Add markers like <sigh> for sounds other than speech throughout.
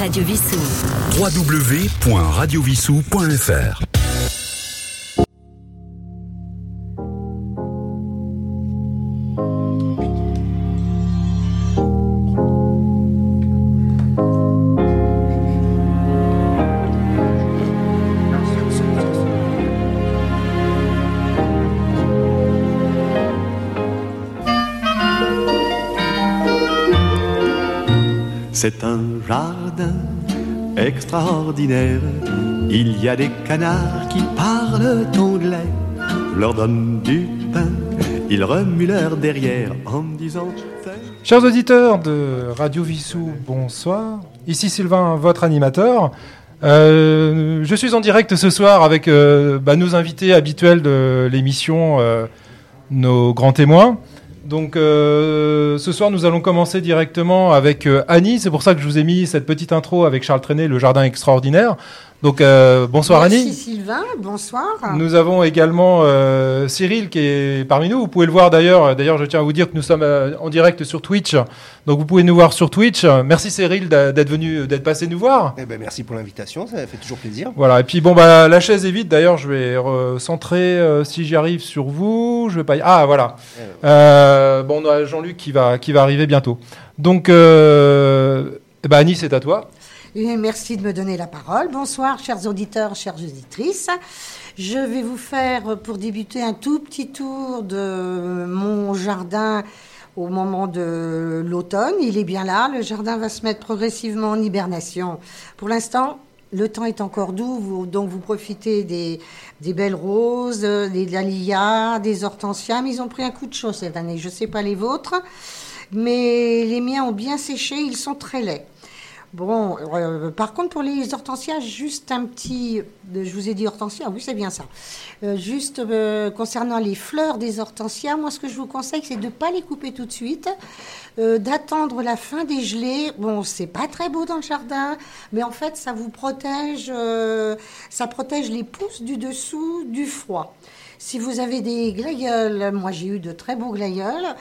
Radio Vissou. www.radiovissou.fr C'est un extraordinaire. Il y a des canards qui parlent anglais. Leur donne du pain, ils remuent leur derrière en disant Chers auditeurs de Radio Vissou, bonsoir. Ici Sylvain, votre animateur. Euh, je suis en direct ce soir avec euh, bah, nos invités habituels de l'émission, euh, nos grands témoins. Donc euh, ce soir, nous allons commencer directement avec euh, Annie. C'est pour ça que je vous ai mis cette petite intro avec Charles Trenet, le jardin extraordinaire. Donc euh, bonsoir Merci Annie. Sylvain, bonsoir. Nous avons également euh, Cyril qui est parmi nous. Vous pouvez le voir d'ailleurs. D'ailleurs, je tiens à vous dire que nous sommes euh, en direct sur Twitch. Donc vous pouvez nous voir sur Twitch. Merci Cyril d'être venu, d'être passé nous voir. Eh ben, merci pour l'invitation, ça fait toujours plaisir. Voilà. Et puis bon bah la chaise est vide. D'ailleurs, je vais recentrer euh, si j'y arrive sur vous. Je vais pas. y- Ah voilà. Euh, bon, on a Jean-Luc qui va qui va arriver bientôt. Donc euh, eh ben, Annie, c'est à toi. Merci de me donner la parole. Bonsoir, chers auditeurs, chères auditrices. Je vais vous faire, pour débuter, un tout petit tour de mon jardin au moment de l'automne. Il est bien là. Le jardin va se mettre progressivement en hibernation. Pour l'instant, le temps est encore doux, donc vous profitez des, belles roses, des dahlias, des hortensias, mais ils ont pris un coup de chaud cette année. Je ne sais pas les vôtres, mais les miens ont bien séché, ils sont très laids. Bon, euh, par contre, pour les hortensias, juste un petit. euh, Je vous ai dit hortensia, oui, c'est bien ça. Euh, juste concernant les fleurs des hortensias, moi, ce que je vous conseille, c'est de ne pas les couper tout de suite, d'attendre la fin des gelées. Bon, c'est pas très beau dans le jardin, mais en fait, ça vous protège, ça protège les pousses du dessous du froid. Si vous avez des glaïeuls, moi j'ai eu de très beaux glaïeuls,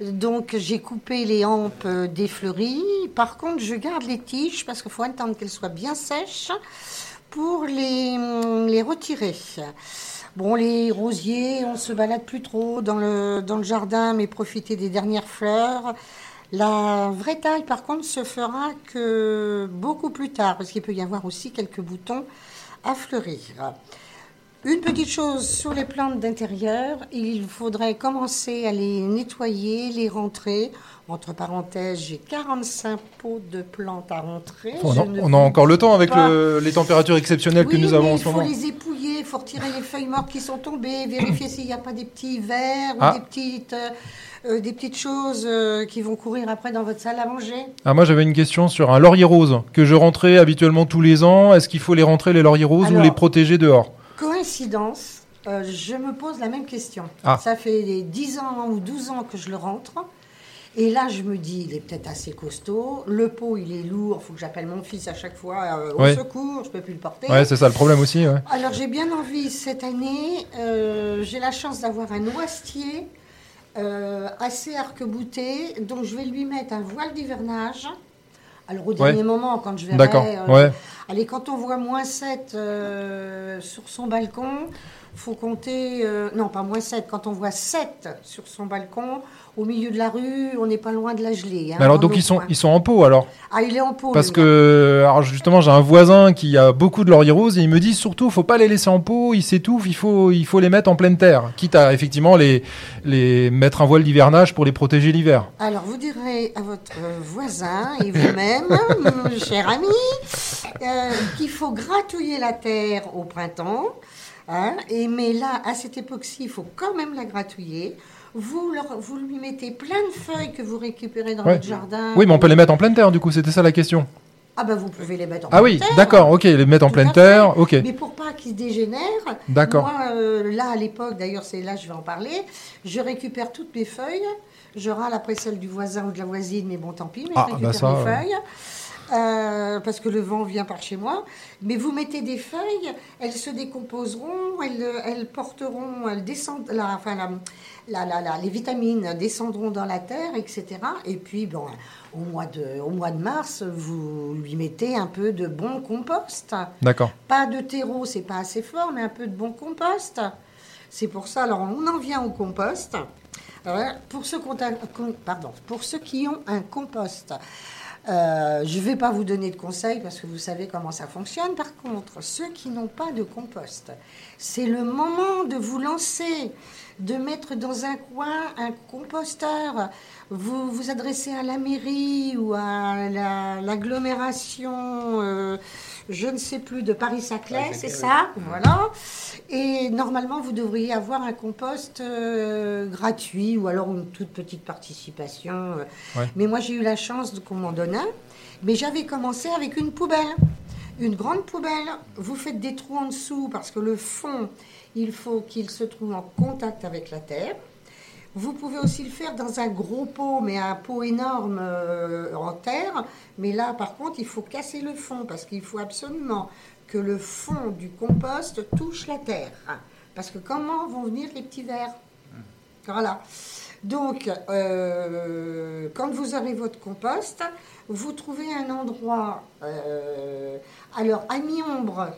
donc j'ai coupé les hampes euh, des fleuries. Par contre, je garde les tiges parce qu'il faut attendre qu'elles soient bien sèches pour les, hum, les retirer. Bon, les rosiers, on se balade plus trop dans le, dans le jardin, mais profiter des dernières fleurs. La vraie taille, par contre, se fera que beaucoup plus tard, parce qu'il peut y avoir aussi quelques boutons à fleurir. Une petite chose sur les plantes d'intérieur, il faudrait commencer à les nettoyer, les rentrer. Entre parenthèses, j'ai 45 pots de plantes à rentrer. On a, ne on a encore le temps avec le- les températures exceptionnelles que nous avons en ce moment. Il faut les épouiller, il faut retirer les feuilles mortes qui sont tombées, vérifier s'il n'y a pas des petits vers Ah. ou des petites, euh, euh, des petites choses euh, qui vont courir après dans votre salle à manger. Ah, moi j'avais une question sur un laurier rose que je rentrais habituellement tous les ans. Est-ce qu'il faut les rentrer les lauriers roses ou les protéger dehors? Coïncidence, euh, je me pose la même question. Ah. Ça fait 10 ans ou 12 ans que je le rentre. Et là, je me dis, il est peut-être assez costaud. Le pot, il est lourd. Il faut que j'appelle mon fils à chaque fois euh, au secours. Je peux plus le porter. Ouais, c'est ça le problème aussi. ouais. Alors j'ai bien envie cette année, euh, j'ai la chance d'avoir un noisetier assez arc-bouté, donc je vais lui mettre un voile d'hivernage. Alors au dernier moment, quand je verrai... D'accord. euh, Ouais. Allez, quand on voit moins 7 euh, sur son balcon, faut compter... euh, non, pas moins 7, quand on voit 7 sur son balcon, au milieu de la rue, on n'est pas loin de la gelée. hein, alors donc ils sont ils sont en pot alors? Ah, il est en pot. parce que alors justement j'ai un voisin qui a beaucoup de lauriers roses et il me dit surtout faut pas les laisser en pot, ils s'étouffent, il faut il faut les mettre en pleine terre, quitte à effectivement les les mettre un voile d'hivernage pour les protéger l'hiver. Alors, vous direz à votre euh, voisin et vous-même, mon <laughs> cher ami, euh, qu'il faut gratouiller la terre au printemps. Hein, et, mais là, à cette époque-ci, il faut quand même la gratouiller. Vous, leur- vous lui mettez plein de feuilles que vous récupérez dans Ouais. votre jardin. Oui, mais on peut les mettre en pleine terre du coup, c'était ça la question. Ah ben, vous pouvez les mettre en Ah oui, pleine terre. d'accord, OK, les mettre en pleine terre, OK. Mais pour pas qu'ils se dégénèrent, D'accord. moi, euh, là, à l'époque, d'ailleurs, c'est là que je vais en parler, je récupère toutes mes feuilles, je râle après celle du voisin ou de la voisine, mais bon, tant pis, mais Ah, je bah récupère ça, mes euh. feuilles. euh, parce que le vent vient par chez moi. Mais vous mettez des feuilles, elles se décomposeront, elles, elles porteront, elles descendent, la, enfin, la- la- les vitamines descendront dans la terre, etc. Et puis, bon, au mois de, au mois de mars, vous lui mettez un peu de bon compost. D'accord. Pas de terreau, c'est pas assez fort, mais un peu de bon compost. C'est pour ça, alors on en vient au compost. Alors, pour, ceux qui ont un- con- pardon, pour ceux qui ont un compost, euh, je ne vais pas vous donner de conseils parce que vous savez comment ça fonctionne. Par contre, ceux qui n'ont pas de compost, c'est le moment de vous lancer, de mettre dans un coin un composteur. Vous vous adressez à la mairie ou à la- l'agglomération, euh, je ne sais plus, de Paris-Saclay, c'est oui. ça Voilà. Et normalement, vous devriez avoir un compost euh, gratuit ou alors une toute petite participation. euh. Ouais. Mais moi, j'ai eu la chance qu'on m'en donne un. Mais j'avais commencé avec une poubelle. Une grande poubelle. Vous faites des trous en dessous parce que le fond, il faut qu'il se trouve en contact avec la terre. Vous pouvez aussi le faire dans un gros pot, mais un pot énorme euh, en terre. Mais là, par contre, il faut casser le fond parce qu'il faut absolument que le fond du compost touche la terre. Parce que comment vont venir les petits vers? Voilà. Donc, euh, quand vous aurez votre compost, vous trouvez un endroit, euh, alors à mi-ombre,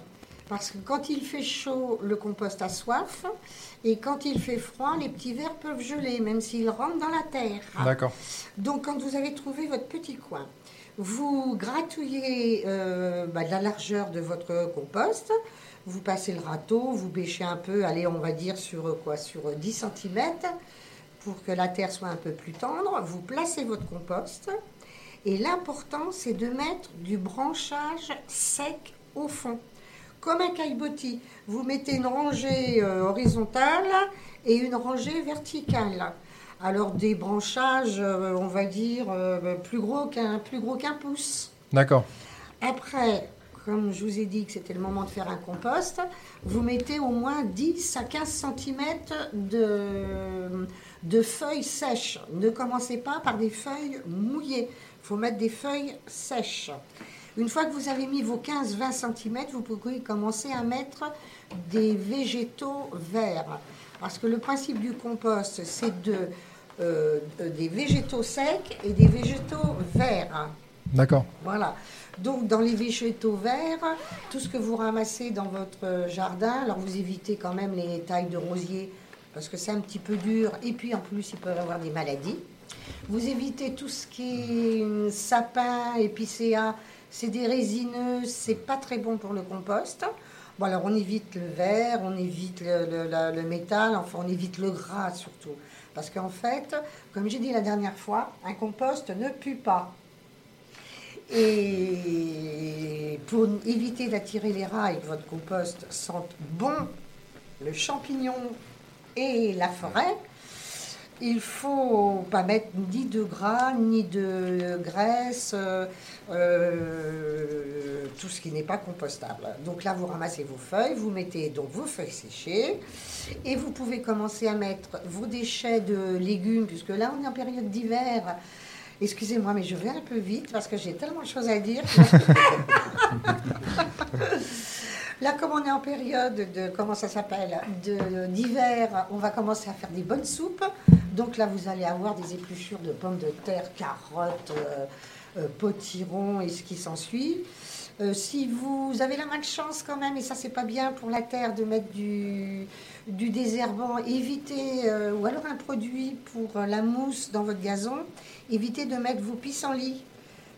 parce que quand il fait chaud, le compost a soif, et quand il fait froid, les petits vers peuvent geler, même s'ils rentrent dans la terre. D'accord. Donc, quand vous avez trouvé votre petit coin, vous gratouillez euh, bah, de la largeur de votre compost, vous passez le râteau, vous bêchez un peu, allez, on va dire sur euh, quoi, sur euh, 10 cm, pour que la terre soit un peu plus tendre. Vous placez votre compost, et l'important, c'est de mettre du branchage sec au fond. Comme un caillebotis, vous mettez une rangée euh, horizontale et une rangée verticale. Alors des branchages, euh, on va dire, euh, plus gros qu'un plus gros qu'un pouce. D'accord. Après, comme je vous ai dit que c'était le moment de faire un compost, vous mettez au moins 10 à 15 cm de, de feuilles sèches. Ne commencez pas par des feuilles mouillées. Il faut mettre des feuilles sèches. Une fois que vous avez mis vos 15-20 cm, vous pouvez commencer à mettre des végétaux verts. Parce que le principe du compost, c'est de, euh, euh, des végétaux secs et des végétaux verts. D'accord. Voilà. Donc, dans les végétaux verts, tout ce que vous ramassez dans votre jardin, alors vous évitez quand même les tailles de rosier parce que c'est un petit peu dur et puis en plus, ils peuvent avoir des maladies. Vous évitez tout ce qui est hum, sapin, épicéa, c'est des résineux, c'est pas très bon pour le compost. Bon, alors on évite le verre, on évite le, métal, enfin on évite le gras surtout. Parce qu'en fait, comme j'ai dit la dernière fois, un compost ne pue pas. Et pour éviter d'attirer les rats votre compost sente bon le champignon et la forêt, il faut pas mettre ni de gras, ni de graisse, euh, euh, tout ce qui n'est pas compostable. Donc là, vous ramassez vos feuilles, vous mettez donc vos feuilles séchées, et vous pouvez commencer à mettre vos déchets de légumes, puisque là, on est en période d'hiver. Excusez-moi, mais je vais un peu vite parce que j'ai tellement de choses à dire. <laughs> Là, comme on est en période de, comment ça s'appelle, de- d'hiver, on va commencer à faire des bonnes soupes. Donc là, vous allez avoir des épluchures de pommes de terre, carottes, euh, euh, potirons et ce qui s'ensuit. Euh, si vous avez la malchance quand même, et ça c'est pas bien pour la terre de mettre du, désherbant, évitez, ou alors un produit pour la mousse dans votre gazon, évitez de mettre vos pissenlits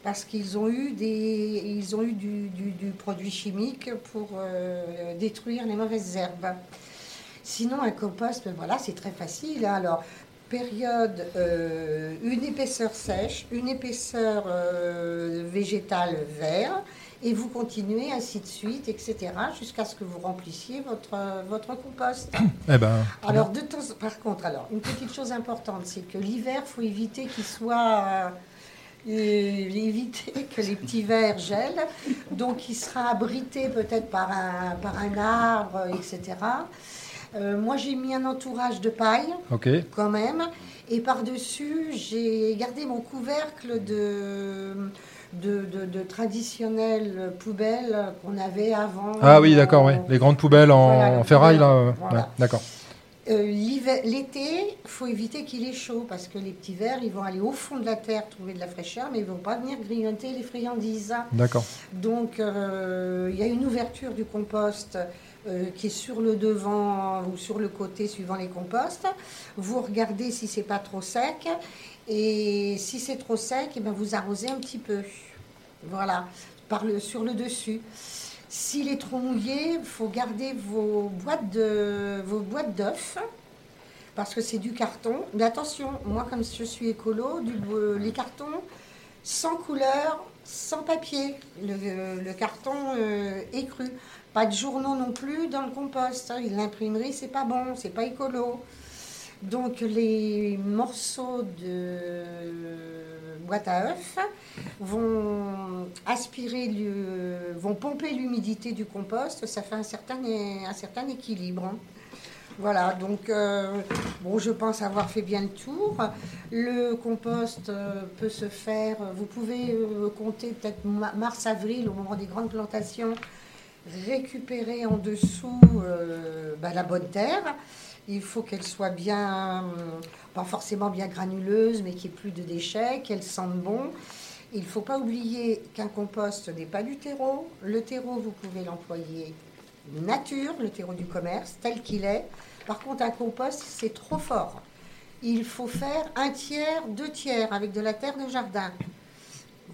parce qu'ils ont eu, des, ils ont eu du, du- du produit chimique pour détruire les mauvaises herbes. Sinon, un compost, ben voilà, c'est très facile. hein. Alors, période, euh, une épaisseur sèche, une épaisseur euh, végétale vert, et vous continuez ainsi de suite, etc., jusqu'à ce que vous remplissiez votre, votre compost. <coughs> Eh ben. Alors, de temps, par contre, alors, une petite chose importante, c'est que l'hiver, il faut éviter qu'il soit. euh, euh, éviter que les petits vers gèlent. Donc, il sera abrité peut-être par un, par un arbre, etc. Euh, moi, j'ai mis un entourage de paille quand même. Et par-dessus, j'ai gardé mon couvercle de, de, de, de traditionnelles poubelles qu'on avait avant. Ah oui, d'accord, oui. Les grandes poubelles en, Voilà, en ferraille, là. euh, voilà. ouais, d'accord. Euh, L'été, il faut éviter qu'il ait chaud parce que les petits vers, ils vont aller au fond de la terre trouver de la fraîcheur, mais ils ne vont pas venir grignoter les friandises. D'accord. Donc, euh, il y a une ouverture du compost euh, qui est sur le devant ou sur le côté suivant les composts. Vous regardez si c'est pas trop sec. Et si c'est trop sec, eh ben, vous arrosez un petit peu. Voilà, par le, sur le dessus. S'il est trop mouillé, il faut garder vos boîtes de vos boîtes d'œufs parce que c'est du carton. Mais attention, moi comme je suis écolo, euh, les cartons sans couleur, sans papier. Le, le carton euh, est cru. Pas de journaux non plus dans le compost. hein. L'imprimerie, c'est pas bon, c'est pas écolo. Donc les morceaux de boîte à œufs vont aspirer, le- vont pomper l'humidité du compost. Ça fait un certain, un certain équilibre. Voilà, donc euh, bon, je pense avoir fait bien le tour. Le compost euh, peut se faire, vous pouvez euh, compter peut-être ma- mars-avril au moment des grandes plantations, récupérer en dessous euh, bah, la bonne terre. Il faut qu'elle soit bien, euh, pas forcément bien granuleuse, mais qu'il n'y ait plus de déchets, qu'elle sente bon. Il ne faut pas oublier qu'un compost n'est pas du terreau. Le terreau, vous pouvez l'employer nature, le terreau du commerce, tel qu'il est. Par contre, un compost, c'est trop fort. Il faut faire un tiers, deux tiers avec de la terre de jardin.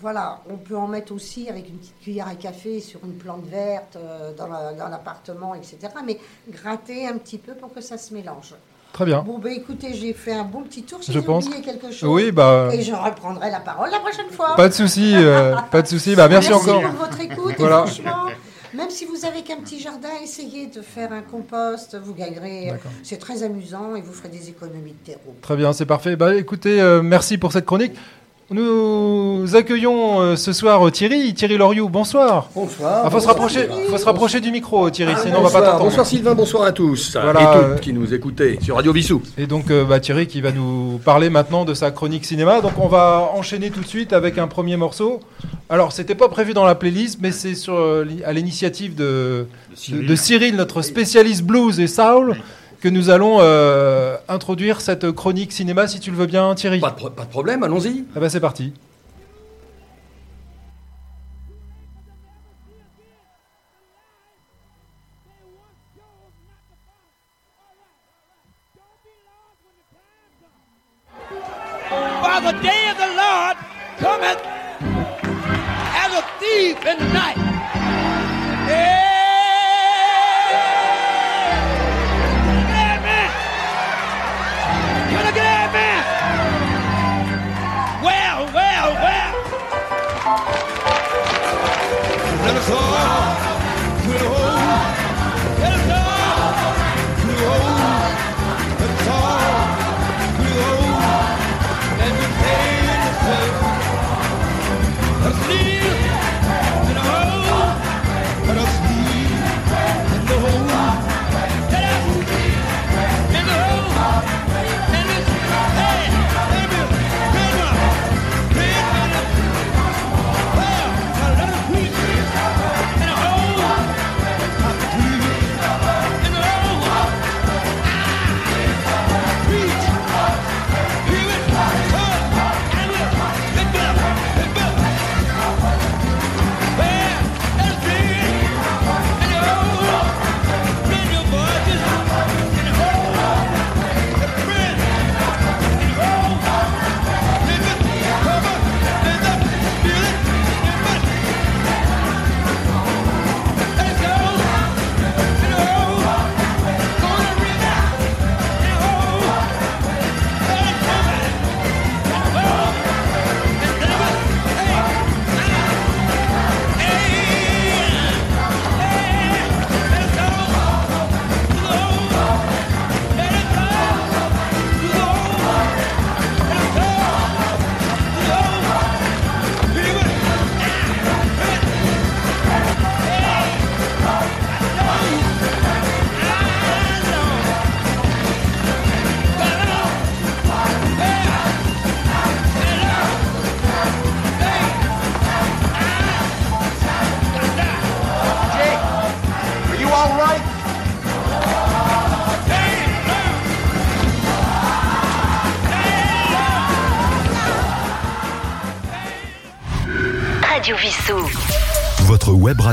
Voilà, on peut en mettre aussi avec une petite cuillère à café sur une plante verte euh, dans la- dans l'appartement, etc. Mais gratter un petit peu pour que ça se mélange. Très bien. Bon, ben écoutez, j'ai fait un bon petit tour. Si Je pense. oublié quelque chose. Oui, bah, Et je reprendrai la parole la prochaine fois. pas de souci, euh, pas de souci. Bah, merci, encore. pour votre écoute. <laughs> Voilà. Et franchement, même si vous avez qu'un petit jardin, essayez de faire un compost. Vous gagnerez. C'est très amusant et vous ferez des économies de terreau. Très bien, c'est parfait. Bah, écoutez, euh, merci pour cette chronique. Nous accueillons euh, ce soir euh, Thierry, Thierry Loriou. Bonsoir. Bonsoir. Il faut se rapprocher, faut se rapprocher du micro, Thierry, sinon on va pas bonsoir, t'entendre. bonsoir Sylvain, bonsoir à tous Voilà, et toutes euh, qui nous écoutez sur Radio Vissou. Et donc bah, Thierry qui va nous parler maintenant de sa chronique cinéma. Donc on va enchaîner tout de suite avec un premier morceau. Alors c'était pas prévu dans la playlist, mais c'est sur à l'initiative de, de, de Cyril, notre spécialiste blues et soul, que nous allons euh, introduire cette chronique cinéma, si tu le veux bien, Thierry. Pas de, pro- pas de problème, allons-y. Ah bah c'est parti.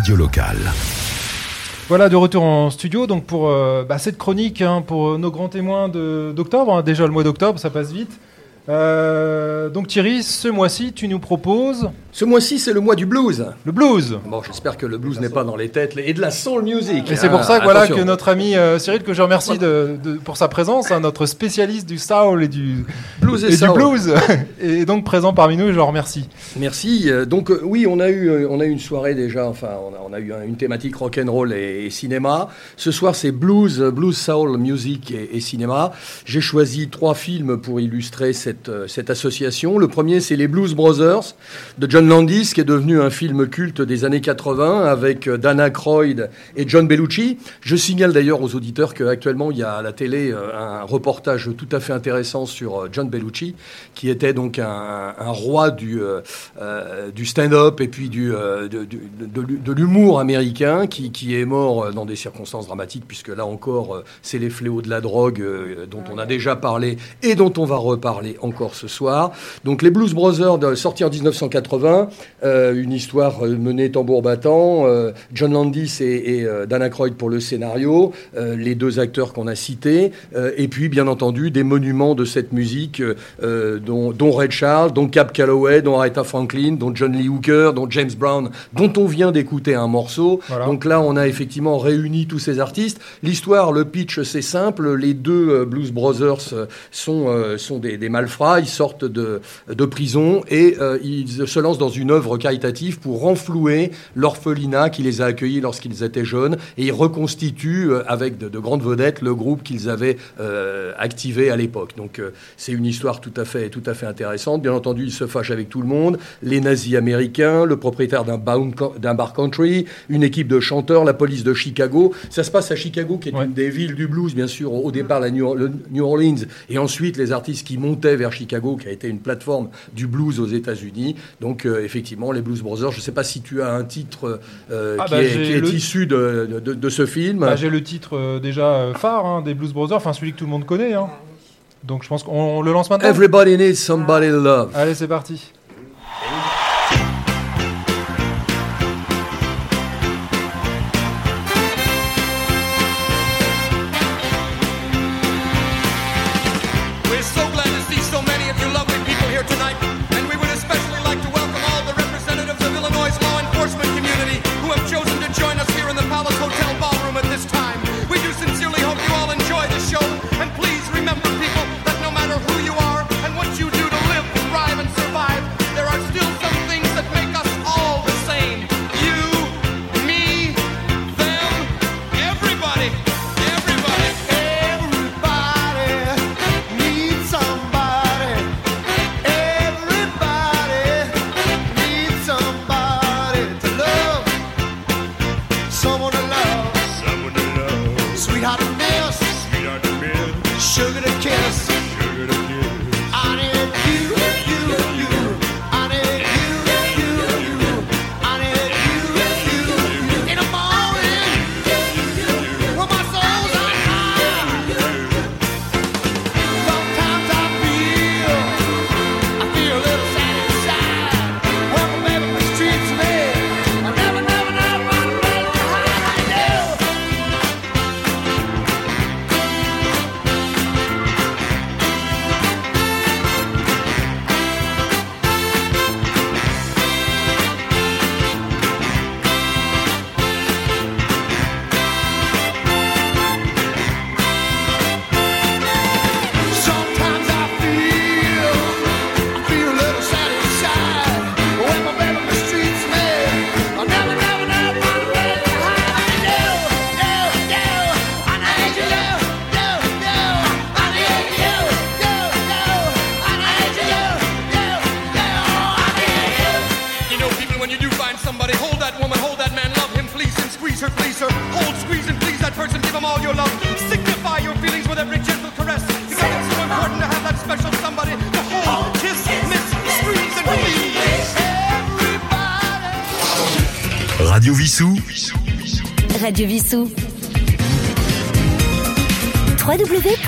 Locale. Voilà, de retour en studio donc pour euh, bah, cette chronique hein, pour nos grands témoins d'octobre. hein. déjà le mois d'octobre, ça passe vite. Euh, donc Thierry, ce mois-ci, tu nous proposes Ce mois-ci, c'est le mois du blues. le blues. Bon, j'espère que le blues n'est pas dans les têtes et de la soul music. Et c'est pour ça que, voilà, Attention. que notre ami euh, Cyril, que je remercie de, de- pour sa présence, hein, notre spécialiste du soul et du, Blues et et du blues, <laughs> est donc présent parmi nous et je le remercie. Merci. Euh, Donc euh, oui, on a eu euh, on a eu une soirée déjà. Enfin, on a, on a eu un- une thématique rock and roll et, et cinéma. Ce soir, c'est blues, euh, blues soul, music et, et cinéma. J'ai choisi trois films pour illustrer cette euh, cette association. Le premier, c'est les Blues Brothers de John Landis, qui est devenu un film culte des années 80 avec euh, Dana Aykroyd et John Bellucci. Je signale d'ailleurs aux auditeurs qu'actuellement, il y a à la télé euh, un reportage tout à fait intéressant sur euh, John Bellucci, qui était donc un, roi du, du stand-up et puis du, de, l'humour américain, qui, est mort dans des circonstances dramatiques, puisque là encore, c'est les fléaux de la drogue dont on a déjà parlé et dont on va reparler encore ce soir. Donc les Blues Brothers, sortis en 1980, euh, une histoire euh, menée tambour battant, euh, John Landis et, et Dan Aykroyd pour le scénario, les deux acteurs qu'on a cités, et puis bien entendu des monuments de cette musique, dont, dont Red Charles, dont Cap Calloway, dont Aretha Franklin, dont John Lee Hooker, dont James Brown, dont on vient d'écouter un morceau. Voilà. Donc là, on a effectivement réuni tous ces artistes. L'histoire, le pitch, c'est simple. Les deux Blues Brothers sont, sont des, des malfrats. Ils sortent de, de prison et euh, ils se lancent dans une œuvre caritative pour renflouer l'orphelinat qui les a accueillis lorsqu'ils étaient jeunes. Et ils reconstituent, euh, avec de, de grandes vedettes, le groupe qu'ils avaient euh, activé à l'époque. Donc c'est une histoire tout à, fait, tout à fait intéressante. Bien entendu, ils se fâchent avec tout le monde. Les nazis américains, le propriétaire d'un bar country, une équipe de chanteurs, la police de Chicago. Ça se passe à Chicago, qui est Ouais. une des villes du blues, bien sûr. Au départ, la New Orleans, et ensuite les artistes qui montaient vers Chicago, qui a été une plateforme du blues aux États-Unis. Donc, euh, effectivement, les Blues Brothers. Je ne sais pas si tu as un titre euh, Ah qui, bah, est, issu de, de- ce film. Bah, J'ai le titre euh, déjà phare hein, des Blues Brothers, enfin celui que tout le monde connaît. hein. Donc je pense qu'on on le lance maintenant. Everybody needs somebody to love. Allez, c'est parti.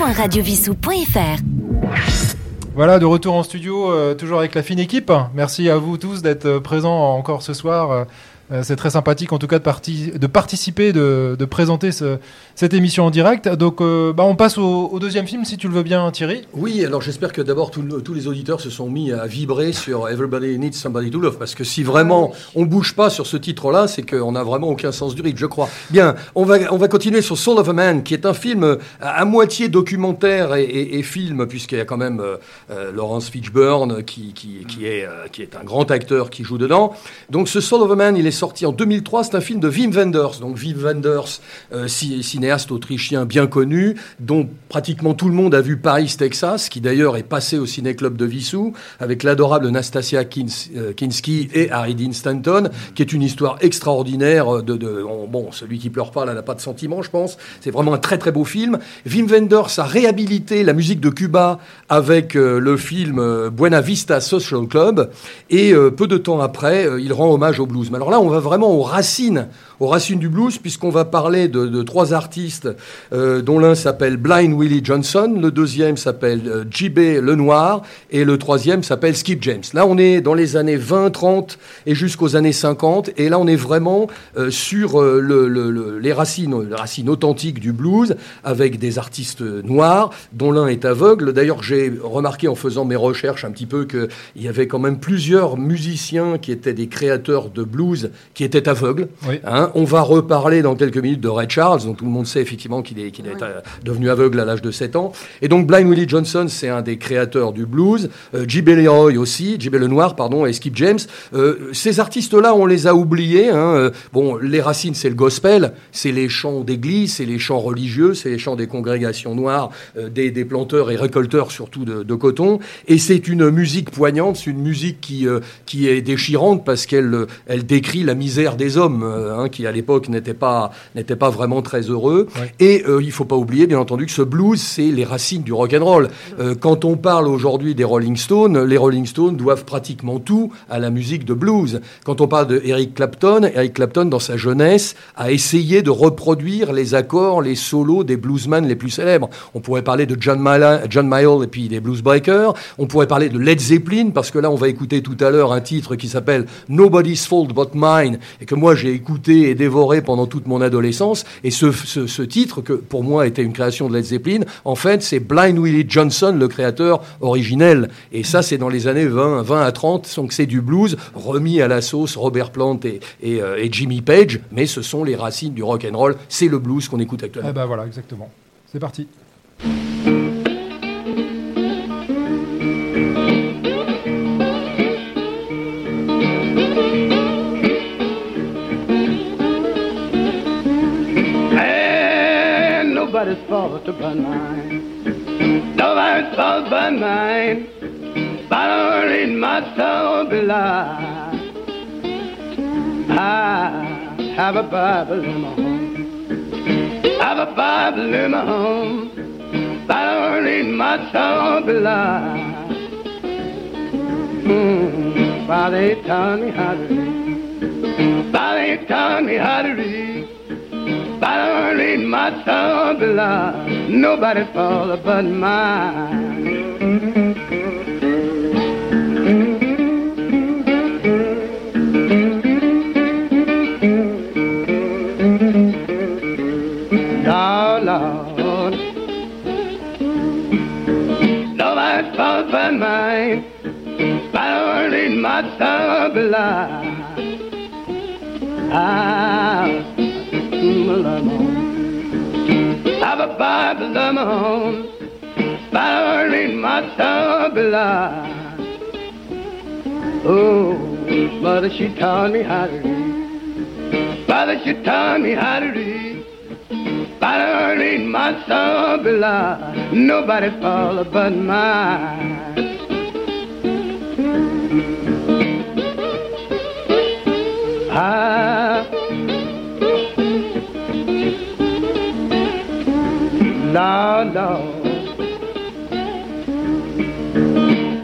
www.radiovissou.fr Voilà, de retour en studio, euh, toujours avec la fine équipe. Merci à vous tous d'être euh, présents encore ce soir. Euh, c'est très sympathique en tout cas de, parti- de participer, de présenter ce- cette émission en direct. Donc euh, bah, on passe au, deuxième film si tu le veux bien Thierry. Oui, alors j'espère que d'abord tous les auditeurs se sont mis à vibrer sur Everybody Needs Somebody to Love, parce que si vraiment on bouge pas sur ce titre-là, c'est qu'on n'a vraiment aucun sens du rythme, je crois. Bien, on va, on va continuer sur Soul of a Man, qui est un film euh, à, moitié documentaire et, film, puisqu'il y a quand même euh, Laurence Fishburne qui, qui, est, qui est un grand acteur qui joue dedans. Donc ce Soul of a Man, il est sorti en 2003, c'est un film de Wim Wenders. Donc Wim Wenders, euh, ci- cinéaste autrichien bien connu, dont pratiquement tout le monde a vu Paris, Texas, qui d'ailleurs est passé au ciné-club de Vissou, avec l'adorable Nastasia euh, Kinski et Harry Dean Stanton, qui est une histoire extraordinaire de... de on- bon, celui qui pleure pas, là, n'a pas de sentiment, je pense. C'est vraiment un très très beau film. Wim Wenders a réhabilité la musique de Cuba avec euh, le film euh, Buena Vista Social Club, et euh, peu de temps après, euh, il rend hommage au blues. Mais alors là, on va vraiment aux racines, aux racines du blues, puisqu'on va parler de, de trois artistes, euh, dont l'un s'appelle Blind Willie Johnson, le deuxième s'appelle euh, J.B. Lenoir, et le troisième s'appelle Skip James. Là, on est dans les années 20, 30 et jusqu'aux années 50, et là, on est vraiment euh, sur euh, le- le- le- les racines, les racines authentiques du blues, avec des artistes noirs, dont l'un est aveugle. D'ailleurs, j'ai remarqué en faisant mes recherches un petit peu qu'il y avait quand même plusieurs musiciens qui étaient des créateurs de blues qui étaient aveugles. Oui. Hein, on va reparler dans quelques minutes de Ray Charles, dont tout le monde sait effectivement qu'il est, qu'il est devenu aveugle à l'âge de 7 ans. Et donc Blind Willie Johnson, c'est un des créateurs du blues. Euh, J.B. Leroy aussi, J.B. Lenoir, pardon, et Skip James. Euh, ces artistes-là, on les a oubliés. Hein. Euh, Bon, les racines, c'est le gospel, c'est les chants d'église, c'est les chants religieux, c'est les chants des congrégations noires, des, des planteurs et récolteurs surtout de, de coton. Et c'est une musique poignante, c'est une musique qui, qui est déchirante parce qu'elle elle décrit la misère des hommes, hein, qui à l'époque n'étaient pas, n'étaient pas vraiment très heureux. Ouais. Et euh, il faut pas oublier, bien entendu, que ce blues, c'est les racines du rock and roll. Euh, quand on parle aujourd'hui des Rolling Stones, les Rolling Stones doivent pratiquement tout à la musique de blues. Quand on parle de Eric Clapton, Eric Clapton, dans sa jeunesse, a essayé de reproduire les accords, les solos des bluesmen les plus célèbres. On pourrait parler de John John Mayall et puis des Blues Breakers. On pourrait parler de Led Zeppelin, parce que là, on va écouter tout à l'heure un titre qui s'appelle Nobody's Fault But Mine, et que moi, j'ai écouté et dévoré pendant toute mon adolescence. Et ce, ce, ce titre, que pour moi était une création de Led Zeppelin, en fait, c'est Blind Willie Johnson, le créateur originel. Et ça, c'est dans les années 20, 20 à 30, donc c'est du blues remis à la sauce Robert Plant et, euh, et Jimmy Page, mais ce sont les racines du rock and roll. C'est le blues qu'on écoute actuellement. Eh ben voilà, exactement. C'est parti. Nobody's fault but mine. Nobody's fault but mine. But I don't need my soul belie. I have a Bible in my home. Have a Bible in my home. But I don't need my soul belie. Mm, Father, he taught me how to read. Father, he taught me how to read. But I don't need my soul belie. Nobody fall but mine. Lord, Lord. Nobody's fault but mine. But I don't need my soul belie. Ah, Have a Bible of my own, but I don't need my soul belie. Oh, mother, she taught me how to read. Father, she taught me how to read. But I don't need my soul belie. Nobody fall but mine. Ah, Lord, Lord.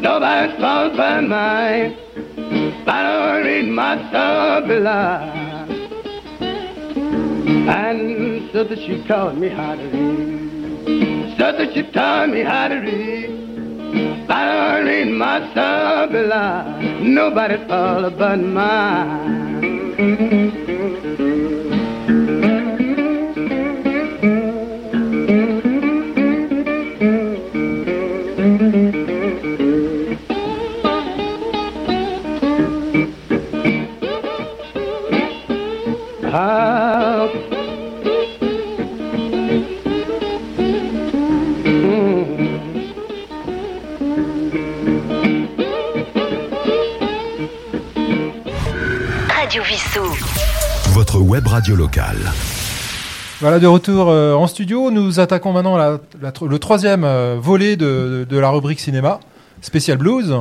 Nobody's fault but mine. But I don't my belie. And so that she taught me how to read. So that she taught me how to read. Darling, my Sabila, nobody follow but mine. Radio locale. Voilà, de retour euh, en studio. Nous attaquons maintenant le troisième euh, volet de, de- de la rubrique cinéma, spécial blues.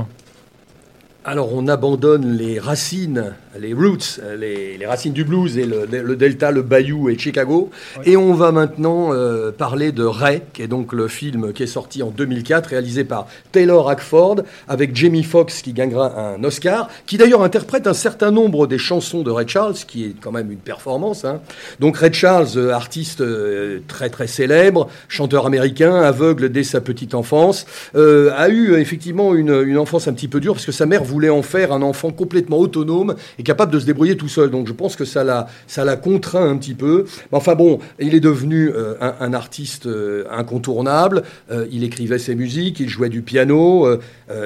Alors on abandonne les racines, les roots, les, les racines du blues et le, le delta, le bayou et Chicago. Et on va maintenant euh, parler de Ray, qui est donc le film qui est sorti en 2004, réalisé par Taylor Hackford, avec Jamie Foxx qui gagnera un Oscar, qui d'ailleurs interprète un certain nombre des chansons de Ray Charles, qui est quand même une performance. hein. Donc Ray Charles, euh, artiste euh, très très célèbre, chanteur américain, aveugle dès sa petite enfance, euh, a eu effectivement une, une enfance un petit peu dure parce que sa mère voulait en faire un enfant complètement autonome et capable de se débrouiller tout seul. Donc je pense que ça l'a ça l'a contraint un petit peu. Mais enfin bon, il est devenu euh, un, un artiste euh, incontournable. Euh, il écrivait ses musiques, il jouait du piano,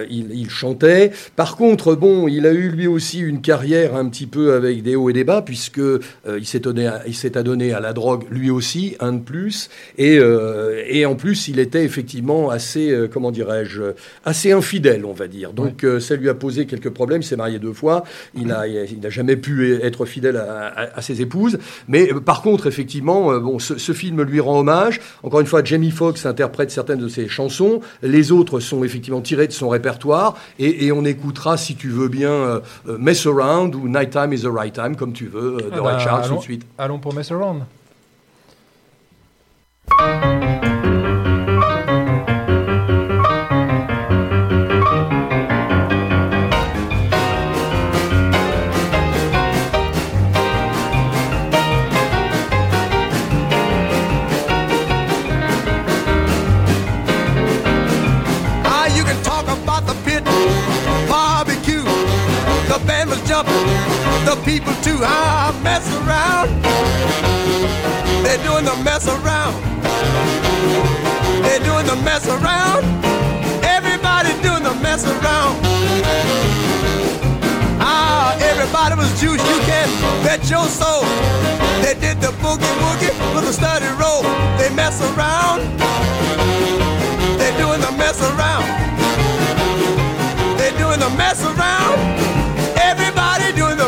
il, il chantait. Par contre, bon, il a eu lui aussi une carrière un petit peu avec des hauts et des bas puisque il s'est donné, à- il s'est adonné à la drogue lui aussi, un de plus. Et, et en plus, il était effectivement assez, comment dirais-je, assez infidèle, on va dire. Donc ça lui a posé quelques problèmes. Il s'est marié deux fois. Il a, il n'a jamais pu être fidèle à, à- à ses épouses. Mais euh, par contre, effectivement, euh, bon, ce, ce film lui rend hommage. Encore une fois, Jamie Foxx interprète certaines de ses chansons. Les autres sont effectivement tirées de son répertoire. Et, et on écoutera, si tu veux bien, euh, Mess Around ou Nighttime is the Right Time, comme tu veux, euh, de Ah Ray bah, tout de suite. allons pour Mess Around. People too. Ah, mess around. They're doing the mess around. They're doing the mess around. Everybody doing the mess around. Ah, everybody was juice. You can bet your soul. They did the boogie woogie with a study roll. They mess around. They're doing the mess around. They're doing the mess around.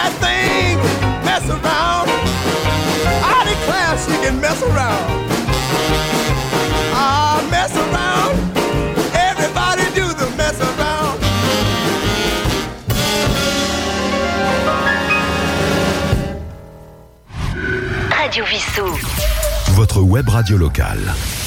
That thing, mess around. I declare she can mess around. Ah, mess around. Everybody do the mess around. Radio Vissou. Votre web radio locale.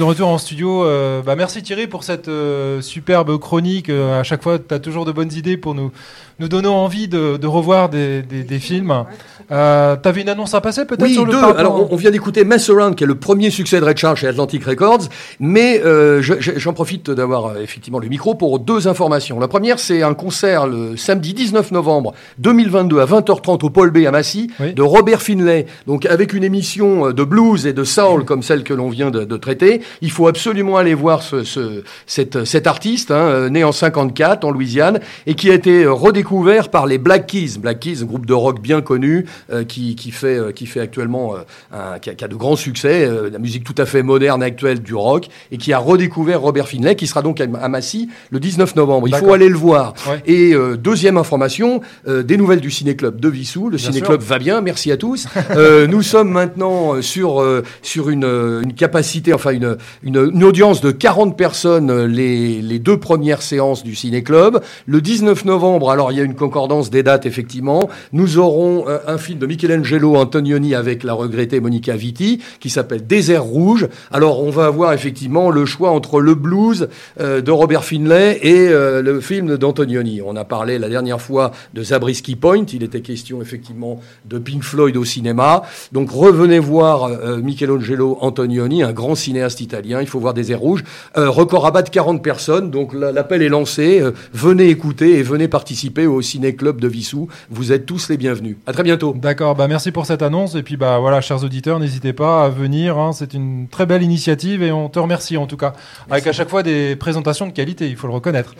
De retour en studio, euh, bah merci Thierry pour cette euh, superbe chronique. Euh, à chaque fois, tu as toujours de bonnes idées pour nous, nous donner envie de, de revoir des, des, des films. Euh, tu avais une annonce à passer peut-être Oui, sur le deux. Alors, on, on vient d'écouter Mess Around, qui est le premier succès de Red Charles chez Atlantic Records. Mais je- je- j'en profite d'avoir effectivement le micro pour deux informations. La première, c'est un concert le samedi 19 novembre 2022 à 20h30 au Paul B à Massy Oui. de Robert Finlay. Donc, avec une émission de blues et de soul comme celle que l'on vient de, de traiter, il faut absolument aller voir ce, ce- cette, cet artiste, hein, euh, né en 54 en Louisiane et qui a été euh, redécouvert par les Black Keys. Black Keys, un groupe de rock bien connu euh, qui, qui fait, euh, qui fait actuellement, euh, un, qui, a, qui a de grands succès, euh, la musique tout à fait moderne actuelle du rock et qui a redécouvert Robert Finlay, qui sera donc à, à Massy le 19 novembre. Il faut aller le voir. Ouais. Et euh, deuxième information, euh, des nouvelles du Ciné-Club de Vissou. Le Ciné-Club va bien, merci à tous. <laughs> Euh, nous sommes maintenant sur, euh, sur une, une capacité, enfin une, une, une audience de 40 personnes euh, les, deux premières séances du Ciné-Club. Le 19 novembre, alors il y a une concordance des dates effectivement, nous aurons euh, un film de Michelangelo Antonioni avec la regrettée Monica Vitti qui s'appelle Désert Rouge. Alors on va avoir effectivement le choix entre le blues euh, de Robert Finlay et euh, le film d'Antonioni. On a parlé la dernière fois de Zabriskie Point, il était question effectivement de Pink Floyd au cinéma. Donc revenez voir euh, Michelangelo Antonioni, un grand cinéaste italien, il faut voir Désert Rouge. Euh, record à bas de 40 personnes, donc la- l'appel est lancé. Euh, venez écouter et venez participer au Ciné-Club de Vissou. Vous êtes tous les bienvenus. À très bientôt. D'accord, bah merci pour cette annonce et puis bah voilà, chers auditeurs, n'hésitez pas à venir. hein, c'est une très belle initiative et on te remercie en tout cas, avec à chaque fois des présentations de qualité, il faut le reconnaître.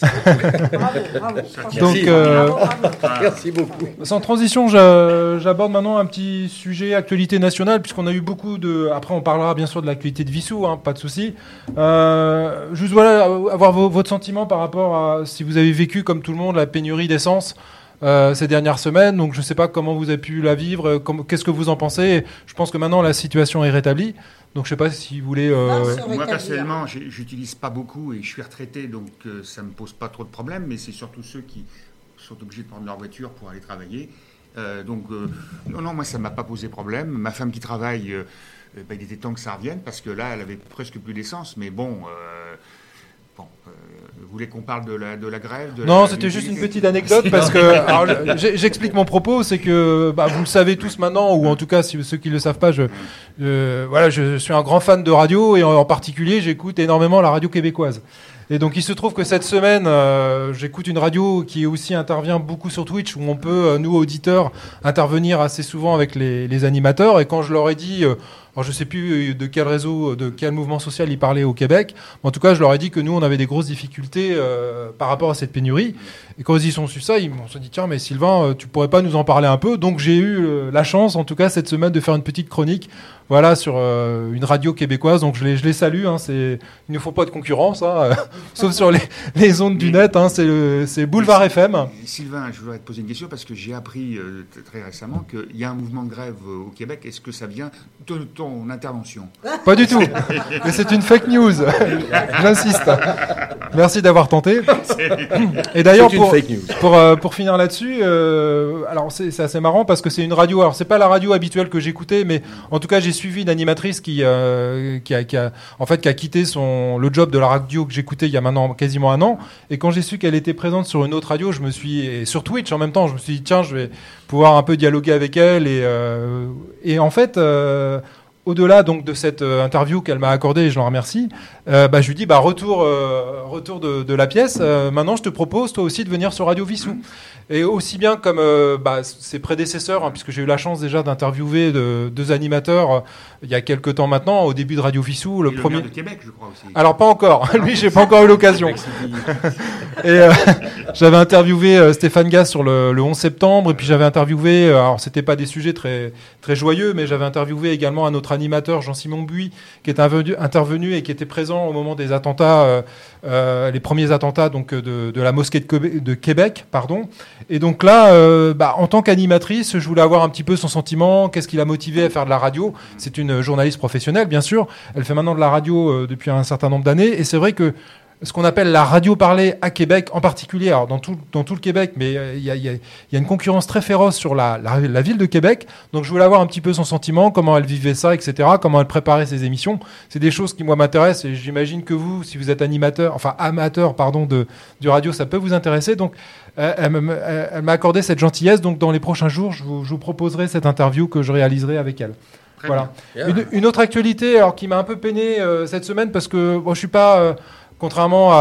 Bravo, bravo. Donc, euh, Bravo, bravo. Merci beaucoup. Sans transition, j'a- j'aborde maintenant un petit sujet actualité nationale, puisqu'on a eu beaucoup de. Après, on parlera bien sûr de l'actualité de Vissou, hein, pas de souci. Euh, juste voilà, avoir vo- votre sentiment par rapport à si vous avez vécu comme tout le monde la pénurie d'essence. euh, ces dernières semaines, donc je ne sais pas comment vous avez pu la vivre, euh, qu'est-ce que vous en pensez. Je pense que maintenant la situation est rétablie, donc je ne sais pas si vous voulez. euh, Non, Moi, personnellement, j'ai- j'utilise pas beaucoup et je suis retraité, donc euh, ça me pose pas trop de problèmes, mais c'est surtout ceux qui sont obligés de prendre leur voiture pour aller travailler. Euh, donc, euh, non, non, moi, ça m'a pas posé problème. Ma femme qui travaille, euh, bah, il était temps que ça revienne parce que là, elle avait presque plus d'essence, mais bon. Bon, euh, vous voulez qu'on parle de la, de la grève de Non, c'était juste une petite anecdote parce que j'explique mon propos, c'est que bah, vous le savez tous maintenant, ou en tout cas si ceux qui le savent pas, je, voilà, je suis un grand fan de radio et en, en particulier j'écoute énormément la radio québécoise. Et donc il se trouve que cette semaine, euh, j'écoute une radio qui aussi intervient beaucoup sur Twitch, où on peut, euh, nous auditeurs, intervenir assez souvent avec les, animateurs. Et quand je leur ai dit, euh, alors je sais plus euh, de quel réseau, de quel mouvement social ils parlaient au Québec, mais en tout cas je leur ai dit que nous on avait des grosses difficultés euh, par rapport à cette pénurie. Et quand ils ont su ça, ils m'ont dit tiens mais Sylvain, euh, tu pourrais pas nous en parler un peu? Donc j'ai eu euh, la chance, en tout cas cette semaine, de faire une petite chronique, voilà, sur euh, une radio québécoise. Donc je les, je les salue. Hein, il ne faut pas de concurrence, hein, euh, <laughs> sauf sur les, les ondes du net. Hein, c'est, le, c'est Boulevard FM. Sylvain, je voudrais te poser une question parce que j'ai appris euh, très récemment qu'il y a un mouvement de grève euh, au Québec. Est-ce que ça vient de ton intervention Pas du tout. Mais c'est une fake news. J'insiste. Merci d'avoir tenté. Et d'ailleurs, pour, fake news. pour, euh, pour finir là-dessus, euh, alors c'est c'est assez marrant parce que c'est une radio. Alors c'est pas la radio habituelle que j'écoutais, mais en tout cas j'ai suivi une animatrice qui, euh, qui, a, qui a en fait qui a quitté son le job de la radio que j'écoutais il y a maintenant quasiment un an. Et quand j'ai su qu'elle était présente sur une autre radio, je me suis et sur Twitch en même temps, je me suis dit tiens, je vais pouvoir un peu dialoguer avec elle et euh, et en fait. Au-delà donc de cette euh, interview qu'elle m'a accordée, et je l'en remercie, euh, bah, je lui dis bah, retour, euh, de, la pièce. euh, maintenant, je te propose toi aussi de venir sur Radio Vissou. Et aussi bien comme bah, ses prédécesseurs, hein, puisque j'ai eu la chance déjà d'interviewer de- deux animateurs il y a quelques temps maintenant, au début de Radio Vissou, le Et premier. maire de Québec, je crois aussi. Alors pas encore. <laughs> Lui, j'ai pas encore eu l'occasion. <laughs> Et euh, <laughs> j'avais interviewé euh, Stéphane Gass sur le, le 11 septembre, et puis j'avais interviewé. euh, alors c'était pas des sujets très très joyeux, mais j'avais interviewé également un autre animateur, Jean-Simon Buis, qui est intervenu, et qui était présent au moment des attentats, euh, euh, les premiers attentats donc de, de la mosquée de, Québec- de Québec, pardon. Et donc là, bah, en tant qu'animatrice, je voulais avoir un petit peu son sentiment, qu'est-ce qui l'a motivé à faire de la radio. C'est une journaliste professionnelle, bien sûr. Elle fait maintenant de la radio euh, depuis un certain nombre d'années, et c'est vrai que ce qu'on appelle la radio parlée à Québec, en particulier, dans tout, le Québec, mais euh, il y, a, une concurrence très féroce sur la, ville de Québec. Donc je voulais avoir un petit peu son sentiment, comment elle vivait ça, etc., comment elle préparait ses émissions. C'est des choses qui, moi, m'intéressent et j'imagine que vous, si vous êtes animateur, enfin amateur, pardon, de, du radio, ça peut vous intéresser. Donc elle, m'a accordé cette gentillesse. Donc dans les prochains jours, je vous proposerai cette interview que je réaliserai avec elle. Très Voilà. Une, une autre actualité alors, qui m'a un peu peiné euh, cette semaine parce que bon, je suis pas, euh, contrairement à,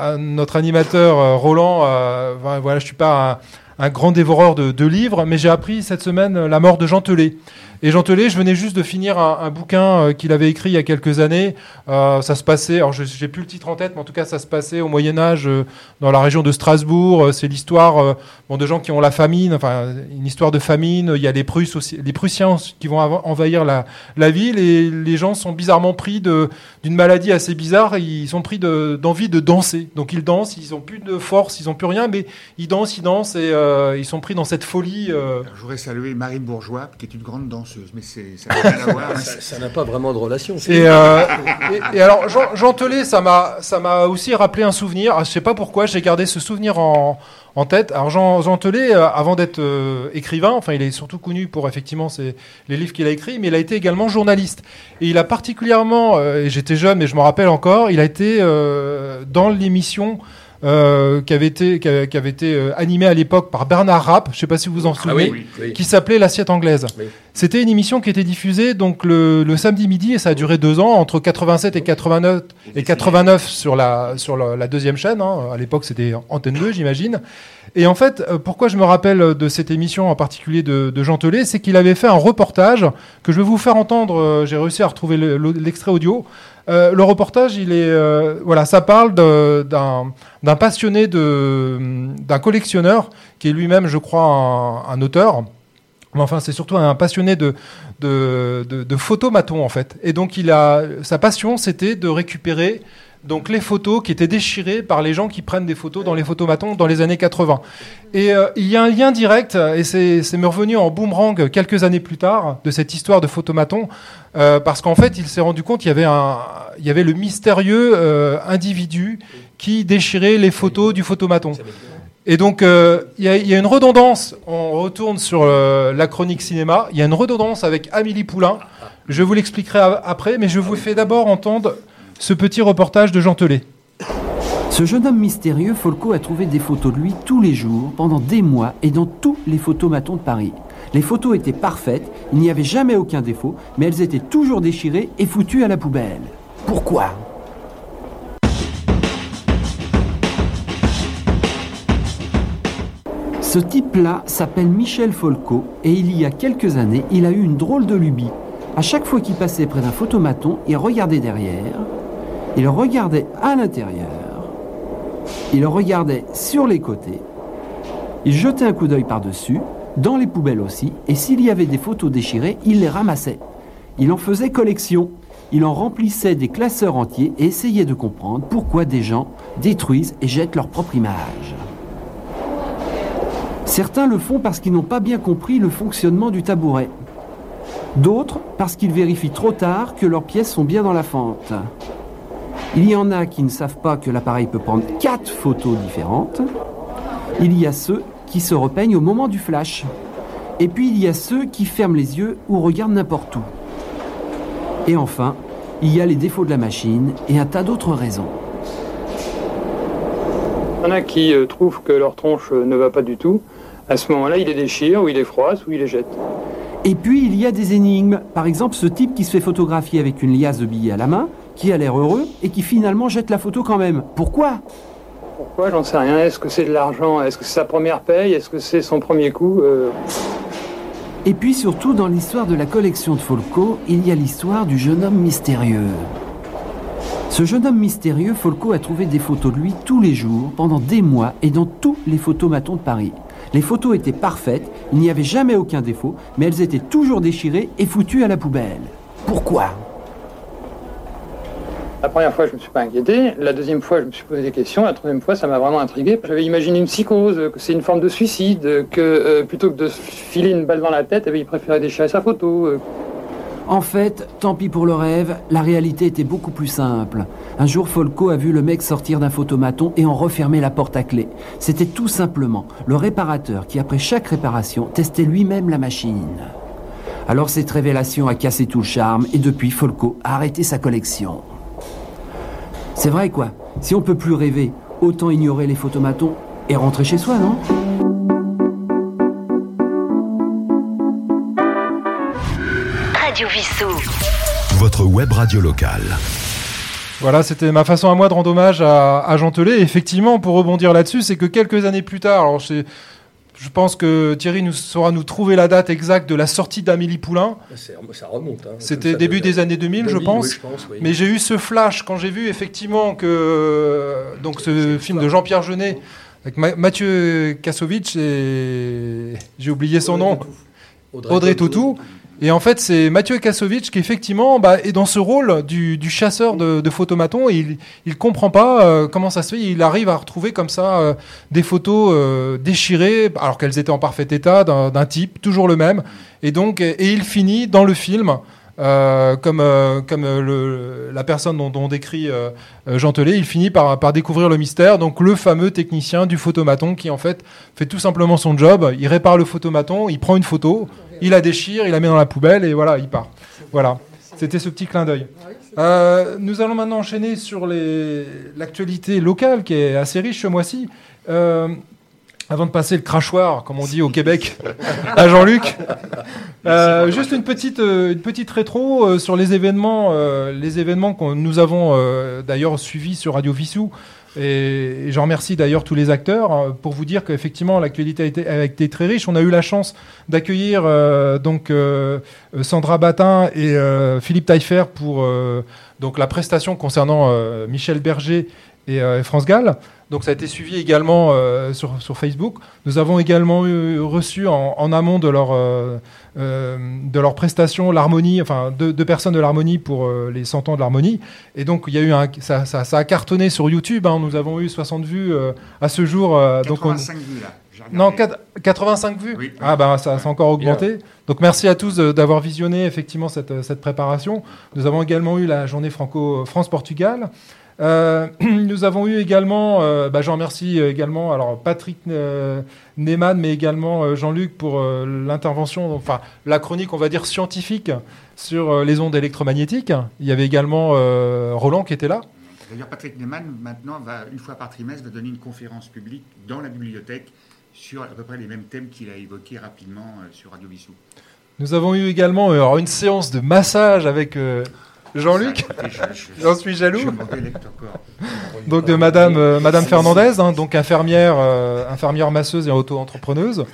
à notre animateur euh, Roland, euh, voilà, je suis pas un, un grand dévoreur de, de livres, mais j'ai appris cette semaine la mort de Jean Telet. Et Jean je venais juste de finir un, bouquin euh, qu'il avait écrit il y a quelques années. Euh, ça se passait, alors j'ai plus le titre en tête, mais en tout cas ça se passait au Moyen Âge euh, dans la région de Strasbourg. C'est l'histoire de gens qui ont la famine, enfin une histoire de famine. Il y a les Prussiens qui vont envahir la, ville et les gens sont bizarrement pris d'une maladie assez bizarre. Ils sont pris de- d'envie de, danser. Donc ils dansent, ils ont plus de force, ils ont plus rien, mais ils dansent, ils dansent et ils sont pris dans cette folie. je voudrais saluer Marie Bourgeois, qui est une grande danseuse, mais c'est, ça n'a rien à voir. Ça n'a pas vraiment de relation. Et, euh, et, et alors, Jean, Jean Telet, ça m'a, ça m'a aussi rappelé un souvenir. Ah, Je sais pas pourquoi, j'ai gardé ce souvenir en, en tête. Alors, Jean, Jean Telet, euh, avant d'être euh, écrivain, enfin, il est surtout connu pour effectivement ses, les livres qu'il a écrits, mais il a été également journaliste. Et il a particulièrement, euh, et j'étais jeune, mais je me rappelle encore, il a été euh, dans l'émission. Euh, qui avait été, qui avait, qui avait été euh, animée à l'époque par Bernard Rapp, je sais pas si vous vous en Ah souvenez, oui, oui. qui s'appelait L'assiette anglaise. Oui. C'était une émission qui était diffusée donc le, le samedi midi et ça a duré deux ans entre 87 et 89 et 89 sur la sur la, la deuxième chaîne. hein. À l'époque c'était Antenne 2 j'imagine. Et en fait euh, pourquoi je me rappelle de cette émission en particulier de, de Jean Telet, c'est qu'il avait fait un reportage que je vais vous faire entendre. J'ai réussi à retrouver le- le- l'extrait audio. Euh, le reportage, il est euh, voilà, ça parle d'un passionné d'un collectionneur qui est lui-même, je crois, un, auteur. Mais enfin, c'est surtout un passionné de, de, de, de photomatons, en fait. Et donc, il a, sa passion, c'était de récupérer donc, les photos qui étaient déchirées par les gens qui prennent des photos dans les photomatons dans les années 80. Et euh, il y a un lien direct, et c'est me revenu en boomerang quelques années plus tard, de cette histoire de photomaton, euh, parce qu'en fait, il s'est rendu compte qu'il y avait, il y avait le mystérieux euh, individu qui déchirait les photos du photomaton. Et donc, il y, a- une redondance. On retourne sur la chronique cinéma. Il y a une redondance avec Amélie Poulain. Je vous l'expliquerai après, mais je vous fais d'abord entendre ce petit reportage de Jean Telet. Ce jeune homme mystérieux, Folco a trouvé des photos de lui tous les jours, pendant des mois, et dans tous les photomatons de Paris. Les photos étaient parfaites, il n'y avait jamais aucun défaut, mais elles étaient toujours déchirées et foutues à la poubelle. Pourquoi? Ce type-là s'appelle Michel Folco et il y a quelques années, il a eu une drôle de lubie. À chaque fois qu'il passait près d'un photomaton, il regardait derrière, il regardait à l'intérieur, il regardait sur les côtés, il jetait un coup d'œil par-dessus, dans les poubelles aussi, et s'il y avait des photos déchirées, il les ramassait. Il en faisait collection, il en remplissait des classeurs entiers et essayait de comprendre pourquoi des gens détruisent et jettent leur propre image. Certains le font parce qu'ils n'ont pas bien compris le fonctionnement du tabouret. D'autres parce qu'ils vérifient trop tard que leurs pièces sont bien dans la fente. Il y en a qui ne savent pas que l'appareil peut prendre quatre photos différentes. Il y a ceux qui se repeignent au moment du flash. Et puis il y a ceux qui ferment les yeux ou regardent n'importe où. Et enfin, il y a les défauts de la machine et un tas d'autres raisons. Il y en a qui euh, trouvent que leur tronche euh, ne va pas du tout. À ce moment-là, ils les déchirent, ou ils les froissent, ou ils les jettent. Et puis il y a des énigmes. Par exemple, ce type qui se fait photographier avec une liasse de billets à la main, qui a l'air heureux et qui finalement jette la photo quand même. Pourquoi? Pourquoi? J'en sais rien. Est-ce que c'est de l'argent? Est-ce que c'est sa première paye? Est-ce que c'est son premier coup? Euh, Et puis surtout, dans l'histoire de la collection de Folco, il y a l'histoire du jeune homme mystérieux. Ce jeune homme mystérieux, Folco a trouvé des photos de lui tous les jours, pendant des mois, et dans tous les photomatons de Paris. Les photos étaient parfaites, il n'y avait jamais aucun défaut, mais elles étaient toujours déchirées et foutues à la poubelle. Pourquoi? La première fois, je ne me suis pas inquiété. La deuxième fois, je me suis posé des questions. La troisième fois, ça m'a vraiment intrigué. J'avais imaginé une psychose, que c'est une forme de suicide, que euh, plutôt que de se filer une balle dans la tête, eh il préférait déchirer sa photo. euh. En fait, tant pis pour le rêve, la réalité était beaucoup plus simple. Un jour, Folco a vu le mec sortir d'un photomaton et en refermer la porte à clé. C'était tout simplement le réparateur qui, après chaque réparation, testait lui-même la machine. Alors cette révélation a cassé tout le charme et depuis, Folco a arrêté sa collection. C'est vrai quoi, si on peut plus rêver, autant ignorer les photomatons et rentrer chez soi, non? Radio Vissou. Votre web radio locale. Voilà, c'était ma façon à moi de rendre hommage à, à Jean Telet. Et effectivement, pour rebondir là-dessus, c'est que quelques années plus tard, alors c'est- je pense que Thierry nous saura nous trouver la date exacte de la sortie d'Amélie Poulain. C'est- Ça remonte. hein. C'était début des années 2000, je 2000, pense. oui, je pense, oui. Mais j'ai eu ce flash quand j'ai vu effectivement que donc ce film de Jean-Pierre Jeunet avec Ma- Mathieu Kassovitch et j'ai oublié son nom. Audrey Audrey, Tautou. Et en fait, c'est Mathieu Kassovitch qui effectivement bah, est dans ce rôle du, chasseur de, de photomatons et il, il comprend pas euh, comment ça se fait. Il arrive à retrouver comme ça euh, des photos euh, déchirées alors qu'elles étaient en parfait état d'un type, toujours le même. Et donc, et il finit dans le film. comme comme la personne dont, décrit Jean Telet, il finit par découvrir le mystère. Donc le fameux technicien du photomaton qui en fait fait tout simplement son job. Il répare le photomaton, il prend une photo, il la déchire, il la met dans la poubelle et voilà, il part. Voilà, c'était ce petit clin d'œil. Euh, nous allons maintenant enchaîner sur l'actualité locale qui est assez riche ce mois-ci. Euh, avant de passer le crachoir, comme on dit au Québec, à Jean-Luc, <laughs> euh, juste une petite, une petite rétro sur les événements, les événements que nous avons d'ailleurs suivis sur Radio Vissou. Et, et je remercie d'ailleurs tous les acteurs euh, pour vous dire qu'effectivement l'actualité a été, a été très riche. On a eu la chance d'accueillir euh, donc euh, Sandra Batin et euh, Philippe Taillefer pour euh, donc la prestation concernant euh, Michel Berger et euh, France Gall. Donc ça a été suivi également euh, sur, sur Facebook. Nous avons également eu- reçu en, en amont de leur, euh, euh, de leur prestation l'harmonie, enfin deux, deux personnes de l'harmonie pour euh, les 100 ans de l'harmonie. Et donc il y a eu un, ça, ça, ça a cartonné sur YouTube. hein. Nous avons eu 60 vues à ce jour. euh, donc on- 85 vues, là. Non, quatre- 85 vues. Oui. Ah ben ça, a encore augmenté. Donc merci à tous d'avoir visionné effectivement cette, cette préparation. Nous avons également eu la journée franco France-Portugal. Euh, <clears throat> nous avons eu également, euh, bah, j'en remercie également, alors Patrick euh, Neyman, mais également Jean-Luc pour l'intervention, enfin la chronique, on va dire scientifique sur les ondes électromagnétiques. Il y avait également Roland qui était là. D'ailleurs, Patrick Neyman, maintenant, va, une fois par trimestre, va donner une conférence publique dans la bibliothèque sur à peu près les mêmes thèmes qu'il a évoqués rapidement sur Radio Vissou. Nous avons eu également alors, une séance de massage avec euh, Jean-Luc. J'en suis jaloux. Donc de Madame, euh, Madame Fernandez, hein, donc infirmière, euh, infirmière masseuse et auto-entrepreneuse.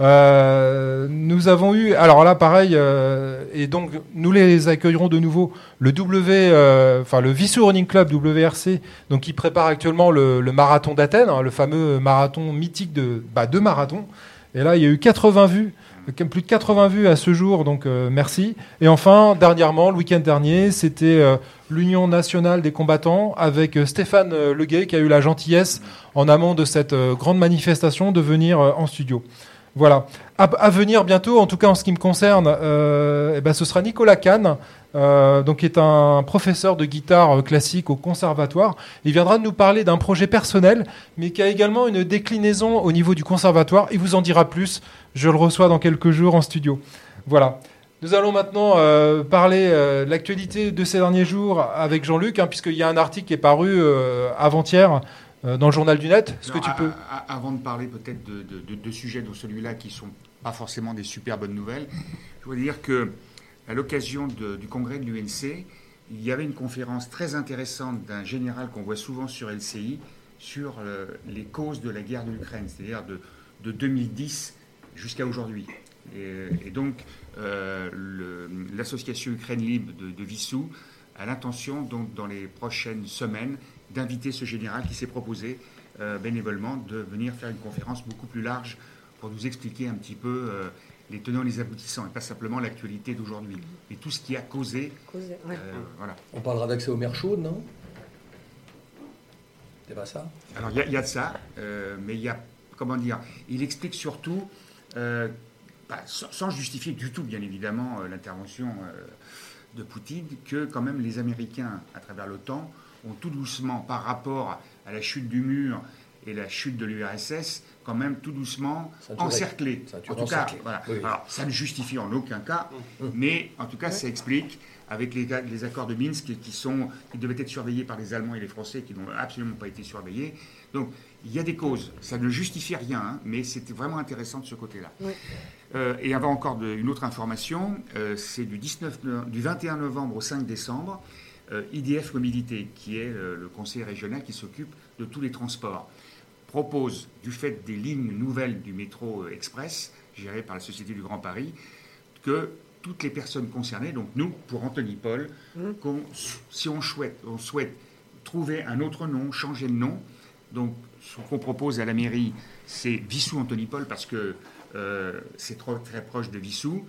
Euh, nous avons eu, alors là pareil, euh, et donc nous les accueillerons de nouveau, le W, euh, enfin le Vissou Running Club WRC, donc qui prépare actuellement le, le marathon d'Athènes, hein, le fameux marathon mythique de, bah, de marathon. Et là il y a eu 80 vues, plus de 80 vues à ce jour, donc euh, merci. Et enfin, dernièrement, le week-end dernier, c'était euh, l'Union nationale des combattants avec euh, Stéphane euh, Leguet qui a eu la gentillesse en amont de cette euh, grande manifestation de venir euh, en studio. Voilà. À, venir bientôt, en tout cas en ce qui me concerne, euh, eh ben, ce sera Nicolas Kahn, euh, donc qui est un professeur de guitare euh, classique au conservatoire. Il viendra nous parler d'un projet personnel, mais qui a également une déclinaison au niveau du conservatoire. Il vous en dira plus. Je le reçois dans quelques jours en studio. Voilà. Nous allons maintenant euh, parler euh, de l'actualité de ces derniers jours avec Jean-Luc, hein, puisqu'il y a un article qui est paru avant-hier dans le journal du net. Est-ce que tu peux Avant de parler peut-être de, de- de- de sujets dont celui-là qui sont pas forcément des super bonnes nouvelles, je veux dire que à l'occasion du congrès de l'UNC, il y avait une conférence très intéressante d'un général qu'on voit souvent sur LCI sur euh, les causes de la guerre de l'Ukraine, c'est-à-dire de, de 2010 jusqu'à aujourd'hui. Et, donc, euh, l'association Ukraine Libre de, Vissou a l'intention, donc, dans les prochaines semaines, d'inviter ce général qui s'est proposé euh, bénévolement de venir faire une conférence beaucoup plus large pour nous expliquer un petit peu les tenants et les aboutissants, et pas simplement l'actualité d'aujourd'hui, mais tout ce qui a causé. Causé, ouais. euh, voilà. On parlera d'accès aux mers chaudes, non? C'est pas ça? Alors il y, a- il y a de ça, euh, mais il y a, comment dire, il explique surtout, euh, pas- sans, sans justifier du tout, bien évidemment, euh, l'intervention euh, de Poutine, que quand même les Américains, à travers l'OTAN, ont tout doucement, par rapport à la chute du mur et la chute de l'URSS, quand même tout doucement Ceinture encerclés. ceinture En tout cas, encerclée. voilà. Oui, oui. Alors, ça ne justifie en aucun cas, mais en tout cas, ça explique, avec les, les accords de Minsk qui, sont, qui devaient être surveillés par les Allemands et les Français, qui n'ont absolument pas été surveillés. Donc, il y a des causes. Ça ne justifie rien, hein, mais c'était vraiment intéressant de ce côté-là. Oui. Euh, et avant encore de- une autre information, euh, c'est du, 19 no- du 21 novembre au 5 décembre, euh, IDF Mobilité, qui est euh, le conseil régional qui s'occupe de tous les transports, propose, du fait des lignes nouvelles du métro euh, express, gérées par la Société du Grand Paris, que toutes les personnes concernées, donc nous, pour Anthony Paul, qu'on- si on souhaite, on souhaite trouver un autre nom, changer de nom, donc ce qu'on propose à la mairie, c'est Vissou Anthony Paul, parce que euh, c'est trop- très proche de Vissou,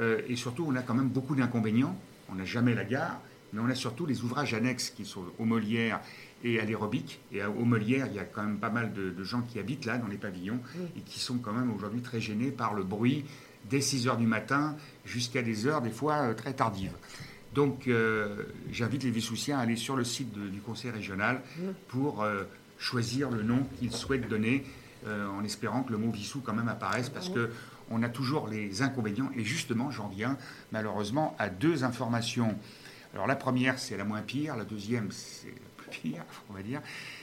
Euh, et surtout on a quand même beaucoup d'inconvénients. On n'a jamais la gare, mais on a surtout les ouvrages annexes qui sont au Molière et à l'aérobic. Et au Molière, il y a quand même pas mal de, de gens qui habitent là, dans les pavillons, et qui sont quand même aujourd'hui très gênés par le bruit dès 6 heures du matin jusqu'à des heures des fois euh, très tardives. Donc euh, j'invite les Vissoussiens à aller sur le site de- du conseil régional pour euh, choisir le nom qu'ils souhaitent donner, euh, en espérant que le mot Vissou quand même apparaisse, parce que on a toujours les inconvénients. Et justement, j'en viens malheureusement à deux informations. Alors la première, c'est la moins pire. La deuxième, c'est pire, <laughs> on va dire.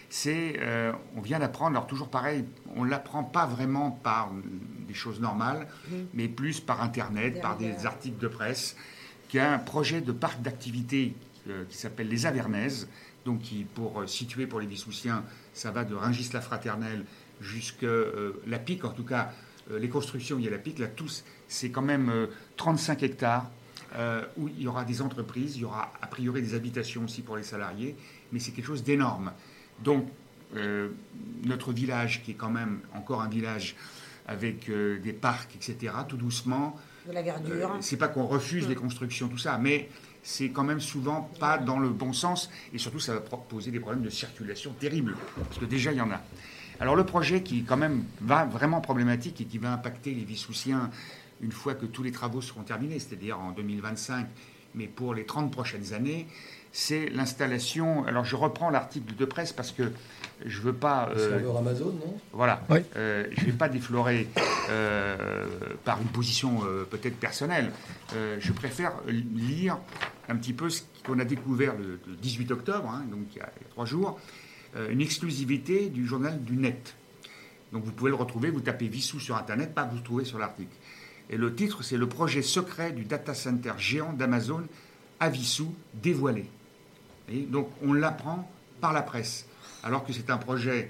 C'est, euh, on vient d'apprendre, alors toujours pareil, on l'apprend pas vraiment par des choses normales, mais plus par Internet, par des articles de presse, qu'il y a un projet de parc d'activités euh, qui s'appelle les Avernaises, donc qui, pour euh, situer pour les Vissoussiens, ça va de Rungis-la-Fraternelle jusqu'à la Pique, en tout cas, les constructions, il y a la Pique, là, tous, c'est quand même euh, 35 hectares. euh, où il y aura des entreprises, il y aura a priori des habitations aussi pour les salariés, mais c'est quelque chose d'énorme. Donc, euh, notre village, qui est quand même encore un village avec euh, des parcs, etc., tout doucement, De la verdure. euh, c'est pas qu'on refuse les constructions, tout ça, mais c'est quand même souvent pas dans le bon sens, et surtout ça va poser des problèmes de circulation terribles, parce que déjà il y en a. Alors le projet qui quand même va vraiment problématique et qui va impacter les Vissoussiens une fois que tous les travaux seront terminés, c'est-à-dire en 2025, mais pour les 30 prochaines années, c'est l'installation. Alors je reprends l'article de presse parce que je veux pas. euh, Serveur Amazon, non? voilà. Oui. Euh, je ne vais pas déflorer euh, par une position euh, peut-être personnelle. Euh, je préfère lire un petit peu ce qu'on a découvert le, le 18 octobre, hein, donc il y a, il y a trois jours, euh, une exclusivité du journal du Net. Donc vous pouvez le retrouver, vous tapez Vissou sur Internet, pas vous le trouvez sur l'article. Et le titre, c'est le projet secret du data center géant d'Amazon à Vissou dévoilé. Donc on l'apprend par la presse, alors que c'est un projet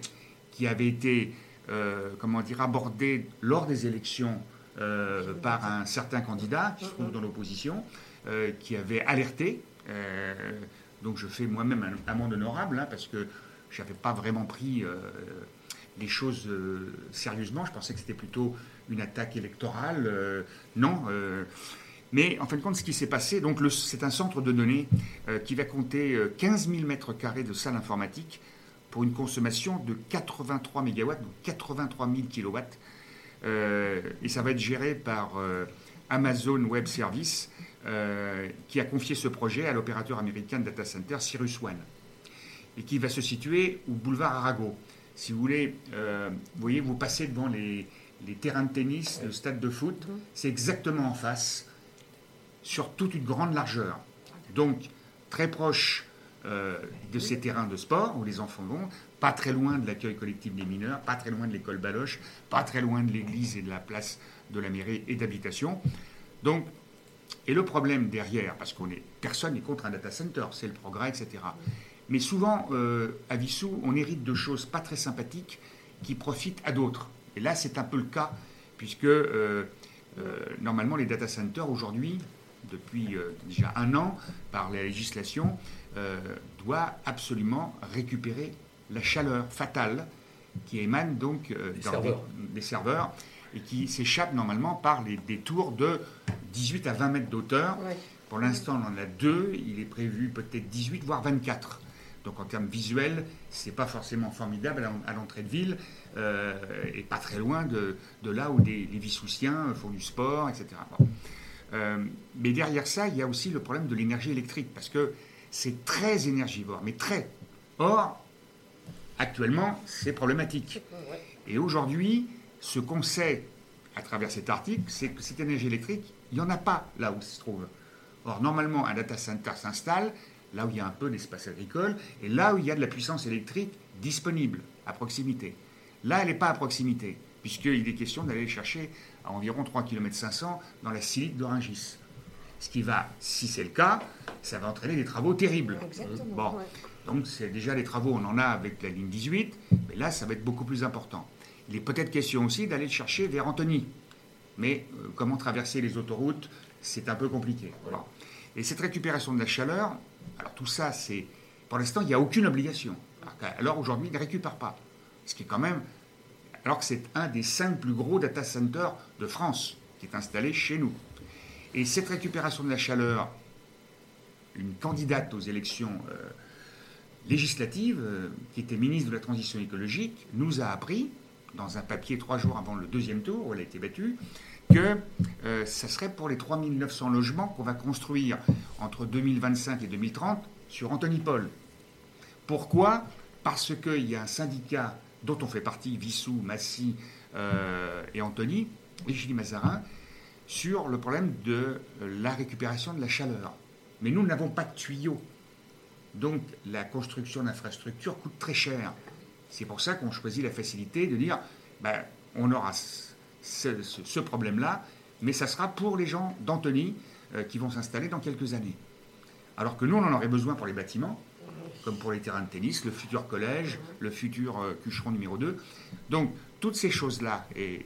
qui avait été, euh, comment dire, abordé lors des élections euh, par un certain candidat qui se trouve dans l'opposition, euh, qui avait alerté. donc je fais moi-même un amende honorable, hein, parce que je n'avais pas vraiment pris les choses sérieusement. Je pensais que c'était plutôt une attaque électorale. non. Euh, mais en fin de compte, ce qui s'est passé, donc c'est un centre de données euh, qui va compter euh, 15 000 mètres carrés de salle informatique pour une consommation de 83 mégawatts, donc 83 000 kilowatts. Euh, et ça va être géré par euh, Amazon Web Service, euh, qui a confié ce projet à l'opérateur américain de data center Cyrus One, et qui va se situer au boulevard Arago. Si vous voulez, euh, vous voyez, vous passez devant les, les terrains de tennis, le stade de foot, c'est exactement en face, sur toute une grande largeur. Donc, très proche euh, de ces terrains de sport où les enfants vont, pas très loin de l'accueil collectif des mineurs, pas très loin de l'école Baloche, pas très loin de l'église et de la place de la mairie et d'habitation. Donc, et le problème derrière, parce qu'on est personne n'est contre un data center, c'est le progrès, etc. Mais souvent, euh, à Vissou, on hérite de choses pas très sympathiques qui profitent à d'autres. Et là, c'est un peu le cas, puisque euh, normalement, les data centers aujourd'hui, depuis euh, déjà un an, par la législation, euh, doivent absolument récupérer la chaleur fatale qui émane donc euh, Des serveurs. Des, des serveurs et qui s'échappe normalement par les, des tours de 18 à 20 mètres d'auteur. Pour l'instant, on en a deux. Il est prévu peut-être 18, voire 24. Donc en termes visuels, c'est pas forcément formidable à l'en- à l'entrée de ville euh, et pas très loin de, de là où des, les Vissoussiens font du sport, etc. Bon. Euh, mais derrière ça, il y a aussi le problème de l'énergie électrique parce que c'est très énergivore, mais très. Or, actuellement, c'est problématique. Et aujourd'hui, ce qu'on sait à travers cet article, c'est que cette énergie électrique, il n'y en a pas là où il se trouve. Or, normalement, un data center s'installe là où il y a un peu d'espace agricole et là où il y a de la puissance électrique disponible à proximité. Là, elle n'est pas à proximité, puisqu'il est question d'aller chercher à environ 3 km 500 dans la silique de Rungis. Ce qui va, si c'est le cas, ça va entraîner des travaux terribles. Exactement, Bon, ouais. donc c'est déjà les travaux, on en a avec la ligne 18, mais là, ça va être beaucoup plus important. Il est peut-être question aussi d'aller le chercher vers Antony. Mais euh, comment traverser les autoroutes, c'est un peu compliqué. Voilà. Et cette récupération de la chaleur, alors tout ça, c'est. Pour l'instant, il n'y a aucune obligation. Alors, Alors aujourd'hui, il ne récupère pas. Ce qui est quand même. Alors que c'est un des cinq plus gros data centers de France qui est installé chez nous. Et cette récupération de la chaleur, une candidate aux élections euh, législatives, euh, qui était ministre de la Transition écologique, nous a appris, dans un papier trois jours avant le deuxième tour, où elle a été battue, que euh, ça serait pour les 3900 logements qu'on va construire entre 2025 et 2030 sur Anthony Paul. Pourquoi? Parce qu'il y a un syndicat dont on fait partie, Vissou, Massy euh, et Anthony, et Gilles Mazarin, sur le problème de la récupération de la chaleur. Mais nous n'avons pas de tuyaux. Donc la construction d'infrastructures coûte très cher. C'est pour ça qu'on choisit la facilité de dire ben, on aura ce, problème-là, mais ça sera pour les gens d'Antony euh, qui vont s'installer dans quelques années. Alors que nous, on en aurait besoin pour les bâtiments, comme pour les terrains de tennis, le futur collège, le futur euh, Cucheron numéro 2. Donc, toutes ces choses-là, et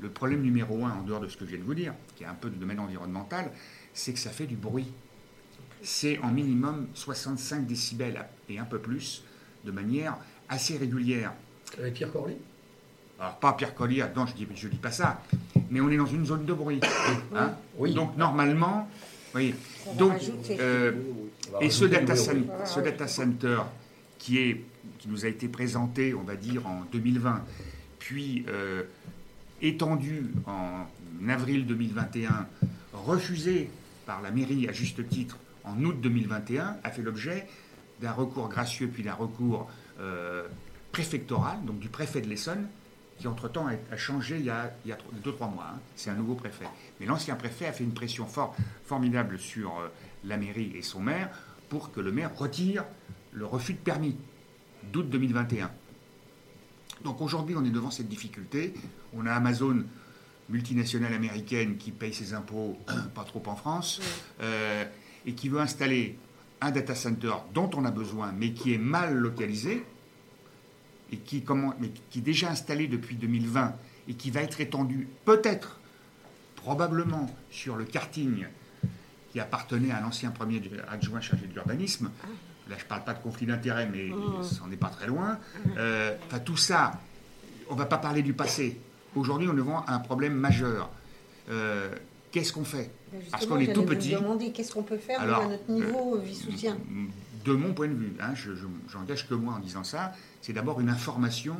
le problème numéro un, en dehors de ce que je viens de vous dire, qui est un peu de domaine environnemental, c'est que ça fait du bruit. C'est en minimum 65 décibels et un peu plus, de manière assez régulière. Avec Pierre Corly? Alors, pas Pierre Collier, non, je ne dis, je dis pas ça, mais on est dans une zone de bruit. <coughs> hein. Donc, normalement, oui. Donc, euh, et ce data, ce center qui, est, qui nous a été présenté, on va dire, en 2020, puis euh, étendu en avril 2021, refusé par la mairie à juste titre en août 2021, a fait l'objet d'un recours gracieux puis d'un recours euh, préfectoral, donc du préfet de l'Essonne, qui entre-temps a, changé il y a, il y a 2-3 mois. hein. C'est un nouveau préfet. Mais l'ancien préfet a fait une pression fort, formidable sur euh, la mairie et son maire pour que le maire retire le refus de permis d'août 2021. Donc aujourd'hui, on est devant cette difficulté. On a Amazon, multinationale américaine, qui paye ses impôts <clears throat> pas trop en France, euh, et qui veut installer un data center dont on a besoin, mais qui est mal localisé, et qui, comment, mais qui est déjà installé depuis 2020, et qui va être étendu peut-être, probablement, sur le karting qui appartenait à l'ancien premier adjoint chargé de l'urbanisme. Là, je ne parle pas de conflit d'intérêts, mais c'en est pas très loin. Euh, Enfin, tout ça, on ne va pas parler du passé. Aujourd'hui, on est devant un problème majeur. Euh, Qu'est-ce qu'on fait? Ben, Parce qu'on est tout petit. demander qu'est-ce qu'on peut faire Alors, à notre niveau, vie soutien? De mon point de vue, hein, je, je- j'engage que moi en disant ça, c'est d'abord une information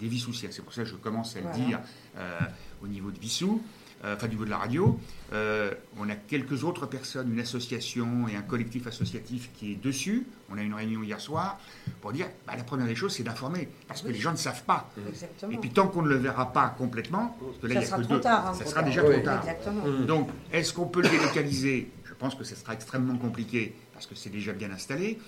des Vissoussiens. C'est pour ça que je commence à le Voilà. dire euh, au niveau de Vissou, euh, enfin du niveau de la radio. Euh, on a quelques autres personnes, une association et un collectif associatif qui est dessus. On a eu une réunion hier soir pour dire bah, la première des choses, c'est d'informer, parce que les gens ne savent pas. Exactement. Et puis tant qu'on ne le verra pas complètement, parce que là, Ça il y a sera que trop deux, tard, hein, ça sera tard. déjà Oui. trop tard. Exactement. Mm. Donc, est-ce qu'on peut le délocaliser? Je pense que ça sera extrêmement compliqué parce que c'est déjà bien installé.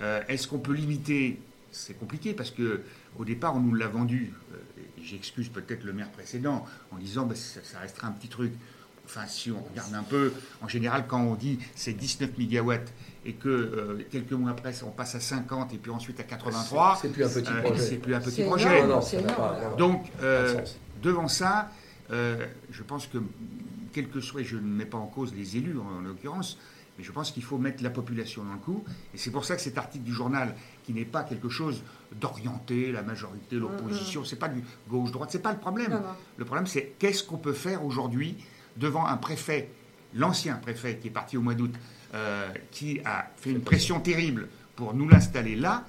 Euh, est-ce qu'on peut limiter C'est compliqué parce que au départ, on nous l'a vendu. euh, et J'excuse peut-être le maire précédent en disant bah, ça, ça restera un petit truc. Enfin, si on regarde un peu, en général, quand on dit c'est 19 mégawatts et que euh, quelques mois après, on passe à 50 et puis ensuite à 83, C'est plus un petit euh, projet. C'est plus un petit projet. énorme, Non, non, ça n'a pas- non, non. Donc, euh, devant ça, euh, je pense que, quel que soit, je ne mets pas en cause les élus en, en l'occurrence, mais je pense qu'il faut mettre la population dans le coup. Et c'est pour ça que cet article du journal, qui n'est pas quelque chose d'orienté, la majorité, l'opposition, c'est pas du gauche-droite, c'est pas le problème. Le problème, c'est qu'est-ce qu'on peut faire aujourd'hui devant un préfet, l'ancien préfet qui est parti au mois d'août, euh, qui a fait une pression terrible pour nous l'installer là,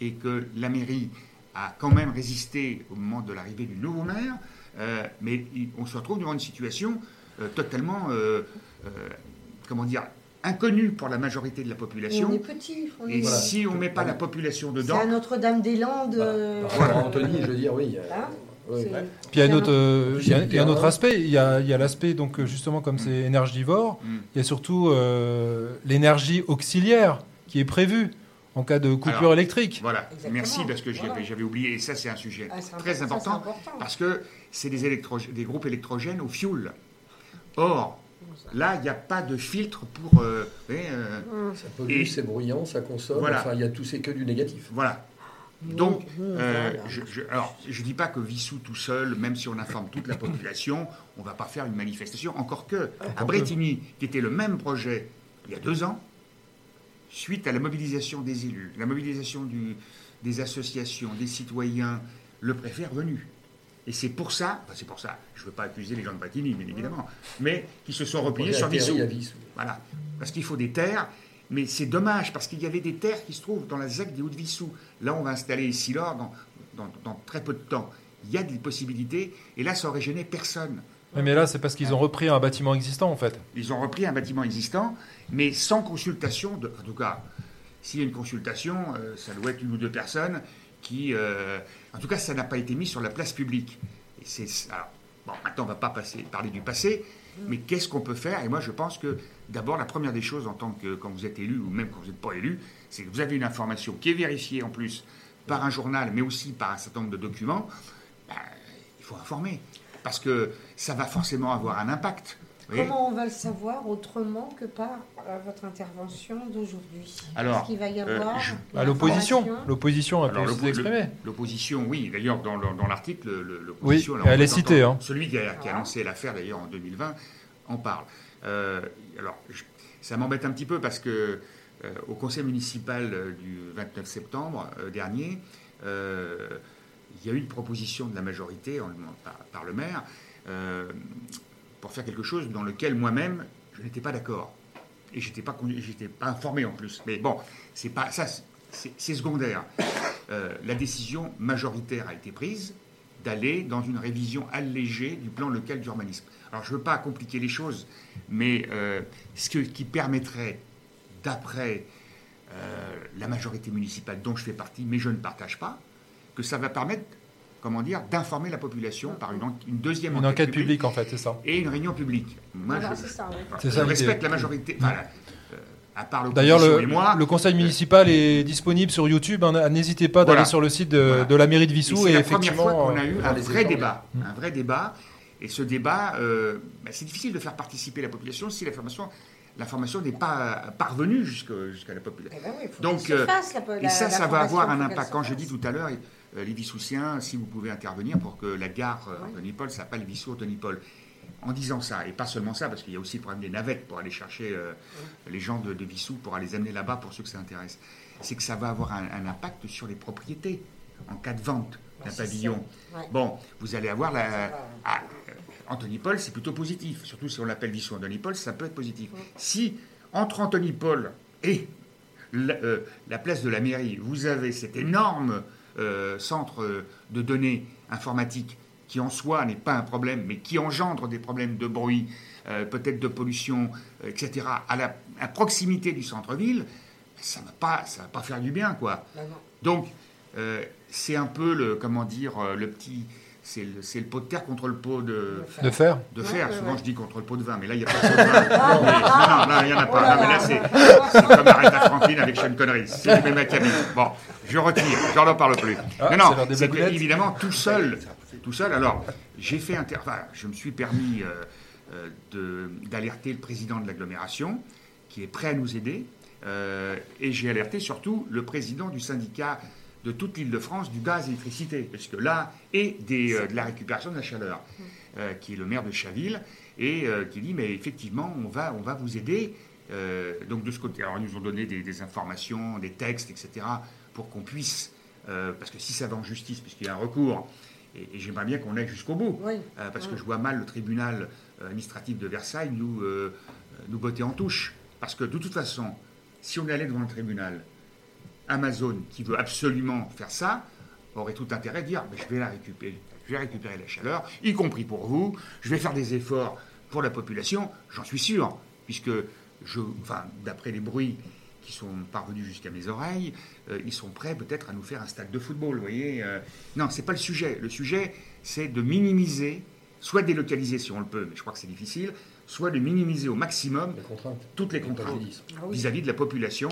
et que la mairie a quand même résisté au moment de l'arrivée du nouveau maire, euh, mais on se retrouve devant une situation euh, totalement, comment dire, inconnue pour la majorité de la Et population. on est petit. on Et si on ne met pas la population C'est dedans, à Notre-Dame-des-Landes. euh, Par rapport à Anthony, je veux dire, oui. euh, Hein oui. C'est- Puis il y a, c'est un autre, euh, il y a- il y a un terrain. autre aspect. Il y a, il y a l'aspect, donc, euh, justement, comme c'est énergivore, Mm. il y a surtout euh, l'énergie auxiliaire qui est prévue en cas de coupure Alors, électrique. Voilà, Exactement. merci parce que j'avais Voilà. oublié, et ça c'est un sujet Ah, c'est très important, ça, important, c'est important. parce que c'est des, électro- des groupes électrogènes au fioul. Or, là, il n'y a pas de filtre pour... euh, euh, Ça pollue, Et- c'est bruyant, ça consomme. Voilà. Enfin, il y a tout, c'est que du négatif. voilà. Donc, euh, voilà. je, je- alors, je dis pas que Vissou tout seul, même si on informe toute la population, on va pas faire une manifestation. Encore que, à Bretigny, qui était le même projet il y a deux ans, suite à la mobilisation des élus, la mobilisation du- des associations, des citoyens, le préfet est revenu. Et c'est pour ça, enfin, c'est pour ça, je ne veux pas accuser les gens de Bretigny, bien évidemment, mais qui se sont repliés sur Vissou. Voilà. Parce qu'il faut des terres, mais c'est dommage, parce qu'il y avait des terres qui se trouvent dans la ZAC des Hauts-de-Vissou. Là, on va installer ici l'or dans, dans, dans très peu de temps. Il y a des possibilités, et là, ça aurait gêné personne. Mais là, c'est parce qu'ils ont repris un bâtiment existant, en fait. Ils ont repris un bâtiment existant, mais sans consultation. De, en tout cas, s'il y a une consultation, euh, ça doit être une ou deux personnes qui. euh, en tout cas, ça n'a pas été mis sur la place publique. C'est, alors, bon, maintenant, on ne va pas parler du passé, mais qu'est-ce qu'on peut faire? Et moi, je pense que d'abord, la première des choses, en tant que quand vous êtes élu, ou même quand vous n'êtes pas élu, c'est que vous avez une information qui est vérifiée en plus par un journal, mais aussi par un certain nombre de documents. Ben, il faut informer. Parce que ça va forcément avoir un impact. Comment on va le savoir autrement que par euh, votre intervention d'aujourd'hui? Alors, Est-ce qu'il va y euh, avoir je- À l'opposition. L'opposition a pu L'opposition, oui. D'ailleurs, dans, le- dans l'article, le- l'opposition. Oui, elle est citée, hein. Celui qui a, qui a lancé l'affaire, d'ailleurs, en 2020, en parle. Euh, alors, je- ça m'embête un petit peu parce que euh, au conseil municipal du 29 septembre euh, dernier, euh, il y a eu une proposition de la majorité en- par, par le maire euh, pour faire quelque chose dans lequel moi-même je n'étais pas d'accord et j'étais pas j'étais pas informé en plus. Mais bon, c'est pas ça, c'est c'est secondaire. Euh, la décision majoritaire a été prise d'aller dans une révision allégée du plan local d'urbanisme. Alors je ne veux pas compliquer les choses, mais euh, ce que- qui permettrait, d'après euh, la majorité municipale dont je fais partie, mais je ne partage pas, que ça va permettre, comment dire, d'informer la population par une, en- une deuxième Une enquête publique, en fait, c'est ça. et une réunion publique. Moi, Voilà, je, c'est ça, oui. C'est je ça, respecte la majorité. enfin, la- euh, à part D'ailleurs, le, et moi, le conseil municipal est disponible sur YouTube. hein. N'hésitez pas d'aller Voilà. sur le site de, Voilà. de la mairie de Et Vissou. c'est Et, la première effectivement, fois qu'on a euh, eu dans un vrai débat. Un vrai débat. Et ce débat, euh, bah, c'est difficile de faire participer la population si l'information l'information n'est pas parvenue jusqu'à la population. Eh ben oui, il faut Donc, euh, fasse, la- et la- ça, ça va avoir un impact. Quand je dis tout à l'heure, euh, les Vissoussiens, si vous pouvez intervenir pour que la gare euh, Antony-Paul s'appelle Vissou-Antony-Paul. En disant ça, et pas seulement ça, parce qu'il y a aussi le problème des navettes pour aller chercher euh, les gens de, de Vissou, pour les amener là-bas pour ceux que ça intéresse, c'est que ça va avoir un, un impact sur les propriétés en cas de vente d'un pavillon. Bon, vous allez avoir la. Ah, euh, Anthony Paul, c'est plutôt positif. Surtout si on l'appelle Vissou Anthony Paul, ça peut être positif. Si entre Anthony Paul et la, euh, la place de la mairie, vous avez cet énorme euh, centre euh, de données informatiques qui en soi n'est pas un problème, mais qui engendre des problèmes de bruit, euh, peut-être de pollution, etc., à, la, à proximité du centre-ville, ça ne va, pas- ça va pas faire du bien, quoi. Non. Donc, c'est un peu le, comment dire, le petit, c'est le, pot de terre contre le pot de, De fer. de fer. Ouais, Souvent, ouais. je dis contre le pot de vin, mais là, il n'y a pas de pot de vin. Non, <laughs> mais- non, non, il n'y en a pas. Non, mais là, c'est <laughs> c'est comme Aretha Franklin avec Sean Connery. C'est le même acabit. Bon, je retire, j'en en parle plus. Ah, non, évidemment, tout seul, tout seul. Alors, j'ai fait inter... enfin, je me suis permis euh, euh, de- d'alerter le président de l'agglomération, qui est prêt à nous aider, euh, et j'ai alerté surtout le président du syndicat de toute l'île de France du gaz et l'électricité, parce que là, et des, euh, de la récupération de la chaleur, euh, qui est le maire de Chaville, et euh, qui dit, mais effectivement, on va, on va vous aider. Euh, donc de ce côté, alors ils nous ont donné des, des informations, des textes, etc., pour qu'on puisse, parce que si ça va en justice, puisqu'il y a un recours, et, et j'aimerais bien qu'on aille jusqu'au bout, Oui. parce Oui. que je vois mal le tribunal administratif de Versailles nous, nous botter en touche. Parce que de toute façon, si on allait devant le tribunal, Amazon, qui veut absolument faire ça, aurait tout intérêt à dire Mais je vais la récupérer, je vais récupérer la chaleur, y compris pour vous, je vais faire des efforts pour la population, j'en suis sûr, puisque je, enfin, d'après les bruits qui sont parvenus jusqu'à mes oreilles, euh, ils sont prêts peut-être à nous faire un stade de football, vous voyez. euh. non, c'est pas le sujet. Le sujet, c'est de minimiser, soit délocaliser si on le peut, mais je crois que c'est difficile, soit de minimiser au maximum toutes les contraintes. Ah oui. vis-à-vis de la population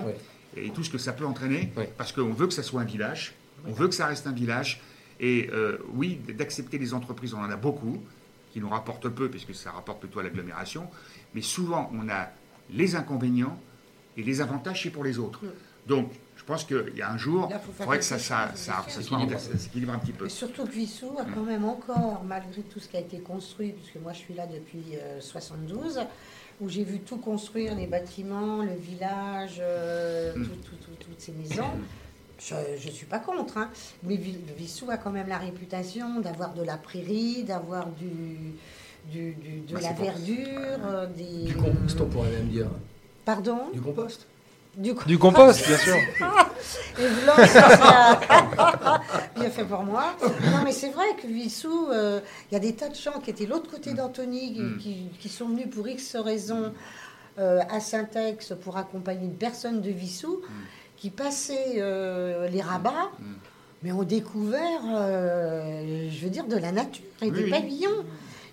et tout ce que ça peut entraîner, parce qu'on veut que ça soit un village, on veut que ça reste un village, et euh, oui, d'accepter les entreprises, on en a beaucoup, qui nous rapportent peu, puisque ça rapporte plutôt à l'agglomération, mais souvent on a les inconvénients et les avantages, c'est pour les autres. Donc, je pense qu'il y a un jour, Là, il faudrait que ça, s'équilibre- ça s'équilibre un petit peu. Et surtout que Vissou a quand même encore, malgré tout ce qui a été construit, puisque moi je suis là depuis euh, 72, où j'ai vu tout construire, les bâtiments, le village, euh, Mm. tout- tout- tout- toutes ces maisons. Je ne suis pas contre, hein. mais Vi- Vissou a quand même la réputation d'avoir de la prairie, d'avoir du, du- du- de Bah, la verdure, euh, des... Du compost, on pourrait même dire. Pardon? Du compost Du, Du compost, bien sûr. <laughs> Et blanc, ça, ça- <laughs> bien fait pour moi. Non, mais c'est vrai que Vissou, euh, il y a des tas de gens qui étaient de l'autre côté d'Antony, qui, Mm. qui- qui sont venus pour X raisons euh, à Saint-Ex pour accompagner une personne de Vissou, Mm. qui passaient euh, les rabats, mais ont découvert, euh, je veux dire, de la nature et Oui, des oui. pavillons.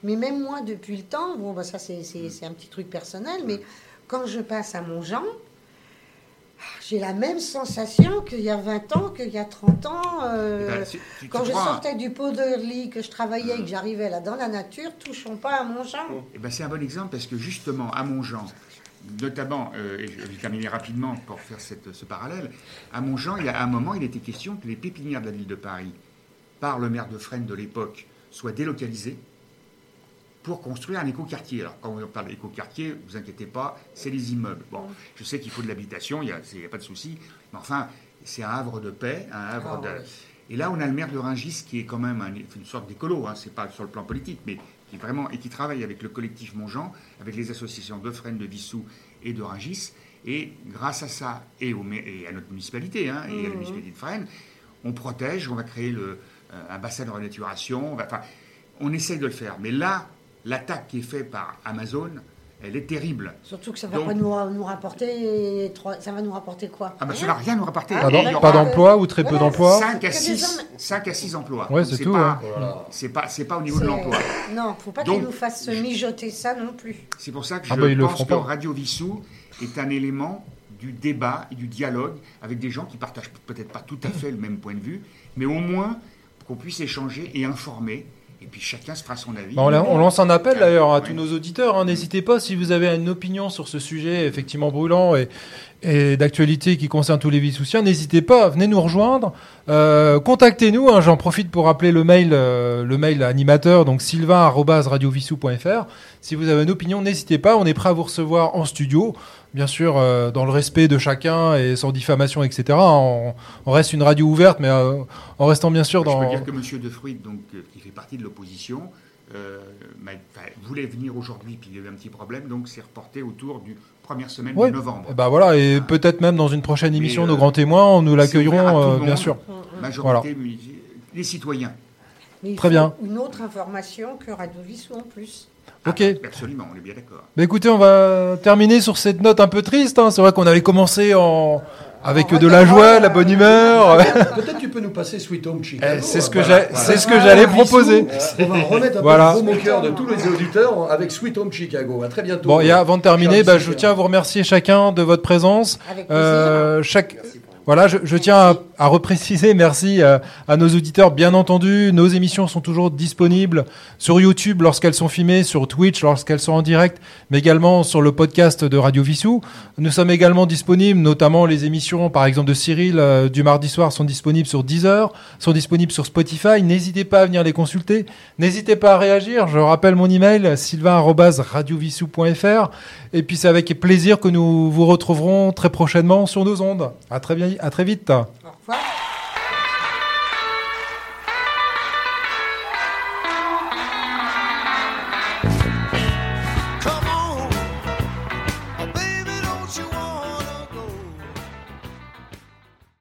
Mais même moi, depuis le temps, bon, bah, ça c'est un petit truc personnel, mais quand je passe à Montjean, j'ai la même sensation qu'il y a 20 ans, qu'il y a 30 ans. euh, Eh ben, si- quand je crois, sortais du pot de lit, que je travaillais et que j'arrivais là dans la nature, touchons pas à Montjean. Eh ben, c'est un bon exemple parce que justement, à Montjean, notamment, euh, et je vais terminer rapidement pour faire cette- ce parallèle, à Montjean, il y a un moment, il était question que les pépinières de la ville de Paris, par le maire de Fresnes de l'époque, soient délocalisées pour construire un écoquartier. Alors, quand on parle d'écoquartier, vous inquiétez pas, c'est les immeubles. Bon, je sais qu'il faut de l'habitation, il n'y a, pas de souci, mais enfin, c'est un havre de paix, un havre Ah, de... Et là, on a le maire de Rungis qui est quand même un- une sorte d'écolo, hein, c'est pas sur le plan politique, mais qui vraiment et qui travaille avec le collectif Montjean, avec les associations de Fresnes, de Vissou et de Rungis. Et grâce à ça et, au, mé- et à notre municipalité hein, et à la Mhm. municipalité de Fresnes, on protège, on va créer le, euh, un bassin de renaturation. On, va- enfin, on essaye de le faire. Mais là, l'attaque qui est faite par Amazon, elle est terrible. Surtout que ça va Donc- pas nous, nous rapporter trois- ça va nous rapporter quoi? Ah bah, ça va rien nous rapporter. Ah, Pas d'emploi ou très peu d'emplois. 5 à Que des 6, hommes- 5 à 6 emplois. Ouais, c'est tout, Pas. Voilà. C'est pas, c'est pas au niveau de l'emploi. Non, faut pas qu'ils nous fassent mijoter ça non plus. C'est pour ça que Ah je bah, ils pense que. Radio Vissou est un élément du débat et du dialogue avec des gens qui partagent peut-être pas tout à fait le même point de vue, mais au moins qu'on puisse échanger et informer, et puis chacun se fera son avis. On, la- on lance un appel d'ailleurs à Ouais. tous nos auditeurs. hein. N'hésitez pas si vous avez une opinion sur ce sujet effectivement brûlant et, et d'actualité qui concerne tous les Vissoussiens. N'hésitez pas, venez nous rejoindre. Euh, Contactez-nous. hein. J'en profite pour rappeler le mail, euh, le mail animateur, donc sylvain@radiovissou.fr. Si vous avez une opinion, n'hésitez pas. On est prêt à vous recevoir en studio. Bien sûr, euh, dans le respect de chacun et sans diffamation, etc. On, on reste une radio ouverte, mais euh, en restant bien sûr Je peux dans. dire que M. De Fruit, donc, euh, qui fait partie de l'opposition, euh, voulait venir aujourd'hui, puis il y a eu un petit problème, donc c'est reporté autour du première semaine Ouais. de novembre. Eh ben voilà, et peut-être même dans une prochaine émission, nos grands témoins, nous l'accueillerons, euh, bien sûr. Majorité, muni- les citoyens. Mais il Très faut bien. Une autre information que Radio Vissou en plus. Ok. Ah, absolument, on est bien d'accord. Bah écoutez, on va terminer sur cette note un peu triste. hein. C'est vrai qu'on avait commencé en avec En de la joie, la euh, bonne humeur. <laughs> Peut-être tu peux nous passer Sweet Home Chicago. Eh, c'est ce que Voilà, c'est ce que j'allais proposer. On va remettre un Voilà. peu au cœur de tous les auditeurs avec Sweet Home Chicago. À très bientôt. Bon, et avant de terminer, bah, je tiens à vous remercier chacun de votre présence. Avec plaisir. Euh, chaque, voilà, je, je tiens à, à repréciser, merci euh, à nos auditeurs. Bien entendu, nos émissions sont toujours disponibles sur YouTube lorsqu'elles sont filmées, sur Twitch lorsqu'elles sont en direct, mais également sur le podcast de Radio Vissou. Nous sommes également disponibles, notamment les émissions, par exemple de Cyril euh, du mardi soir, sont disponibles sur Deezer, sont disponibles sur Spotify. N'hésitez pas à venir les consulter. N'hésitez pas à réagir. Je rappelle mon email sylvain@radiovissou.fr. Et puis c'est avec plaisir que nous vous retrouverons très prochainement sur nos ondes. À très bien, à très vite. Right?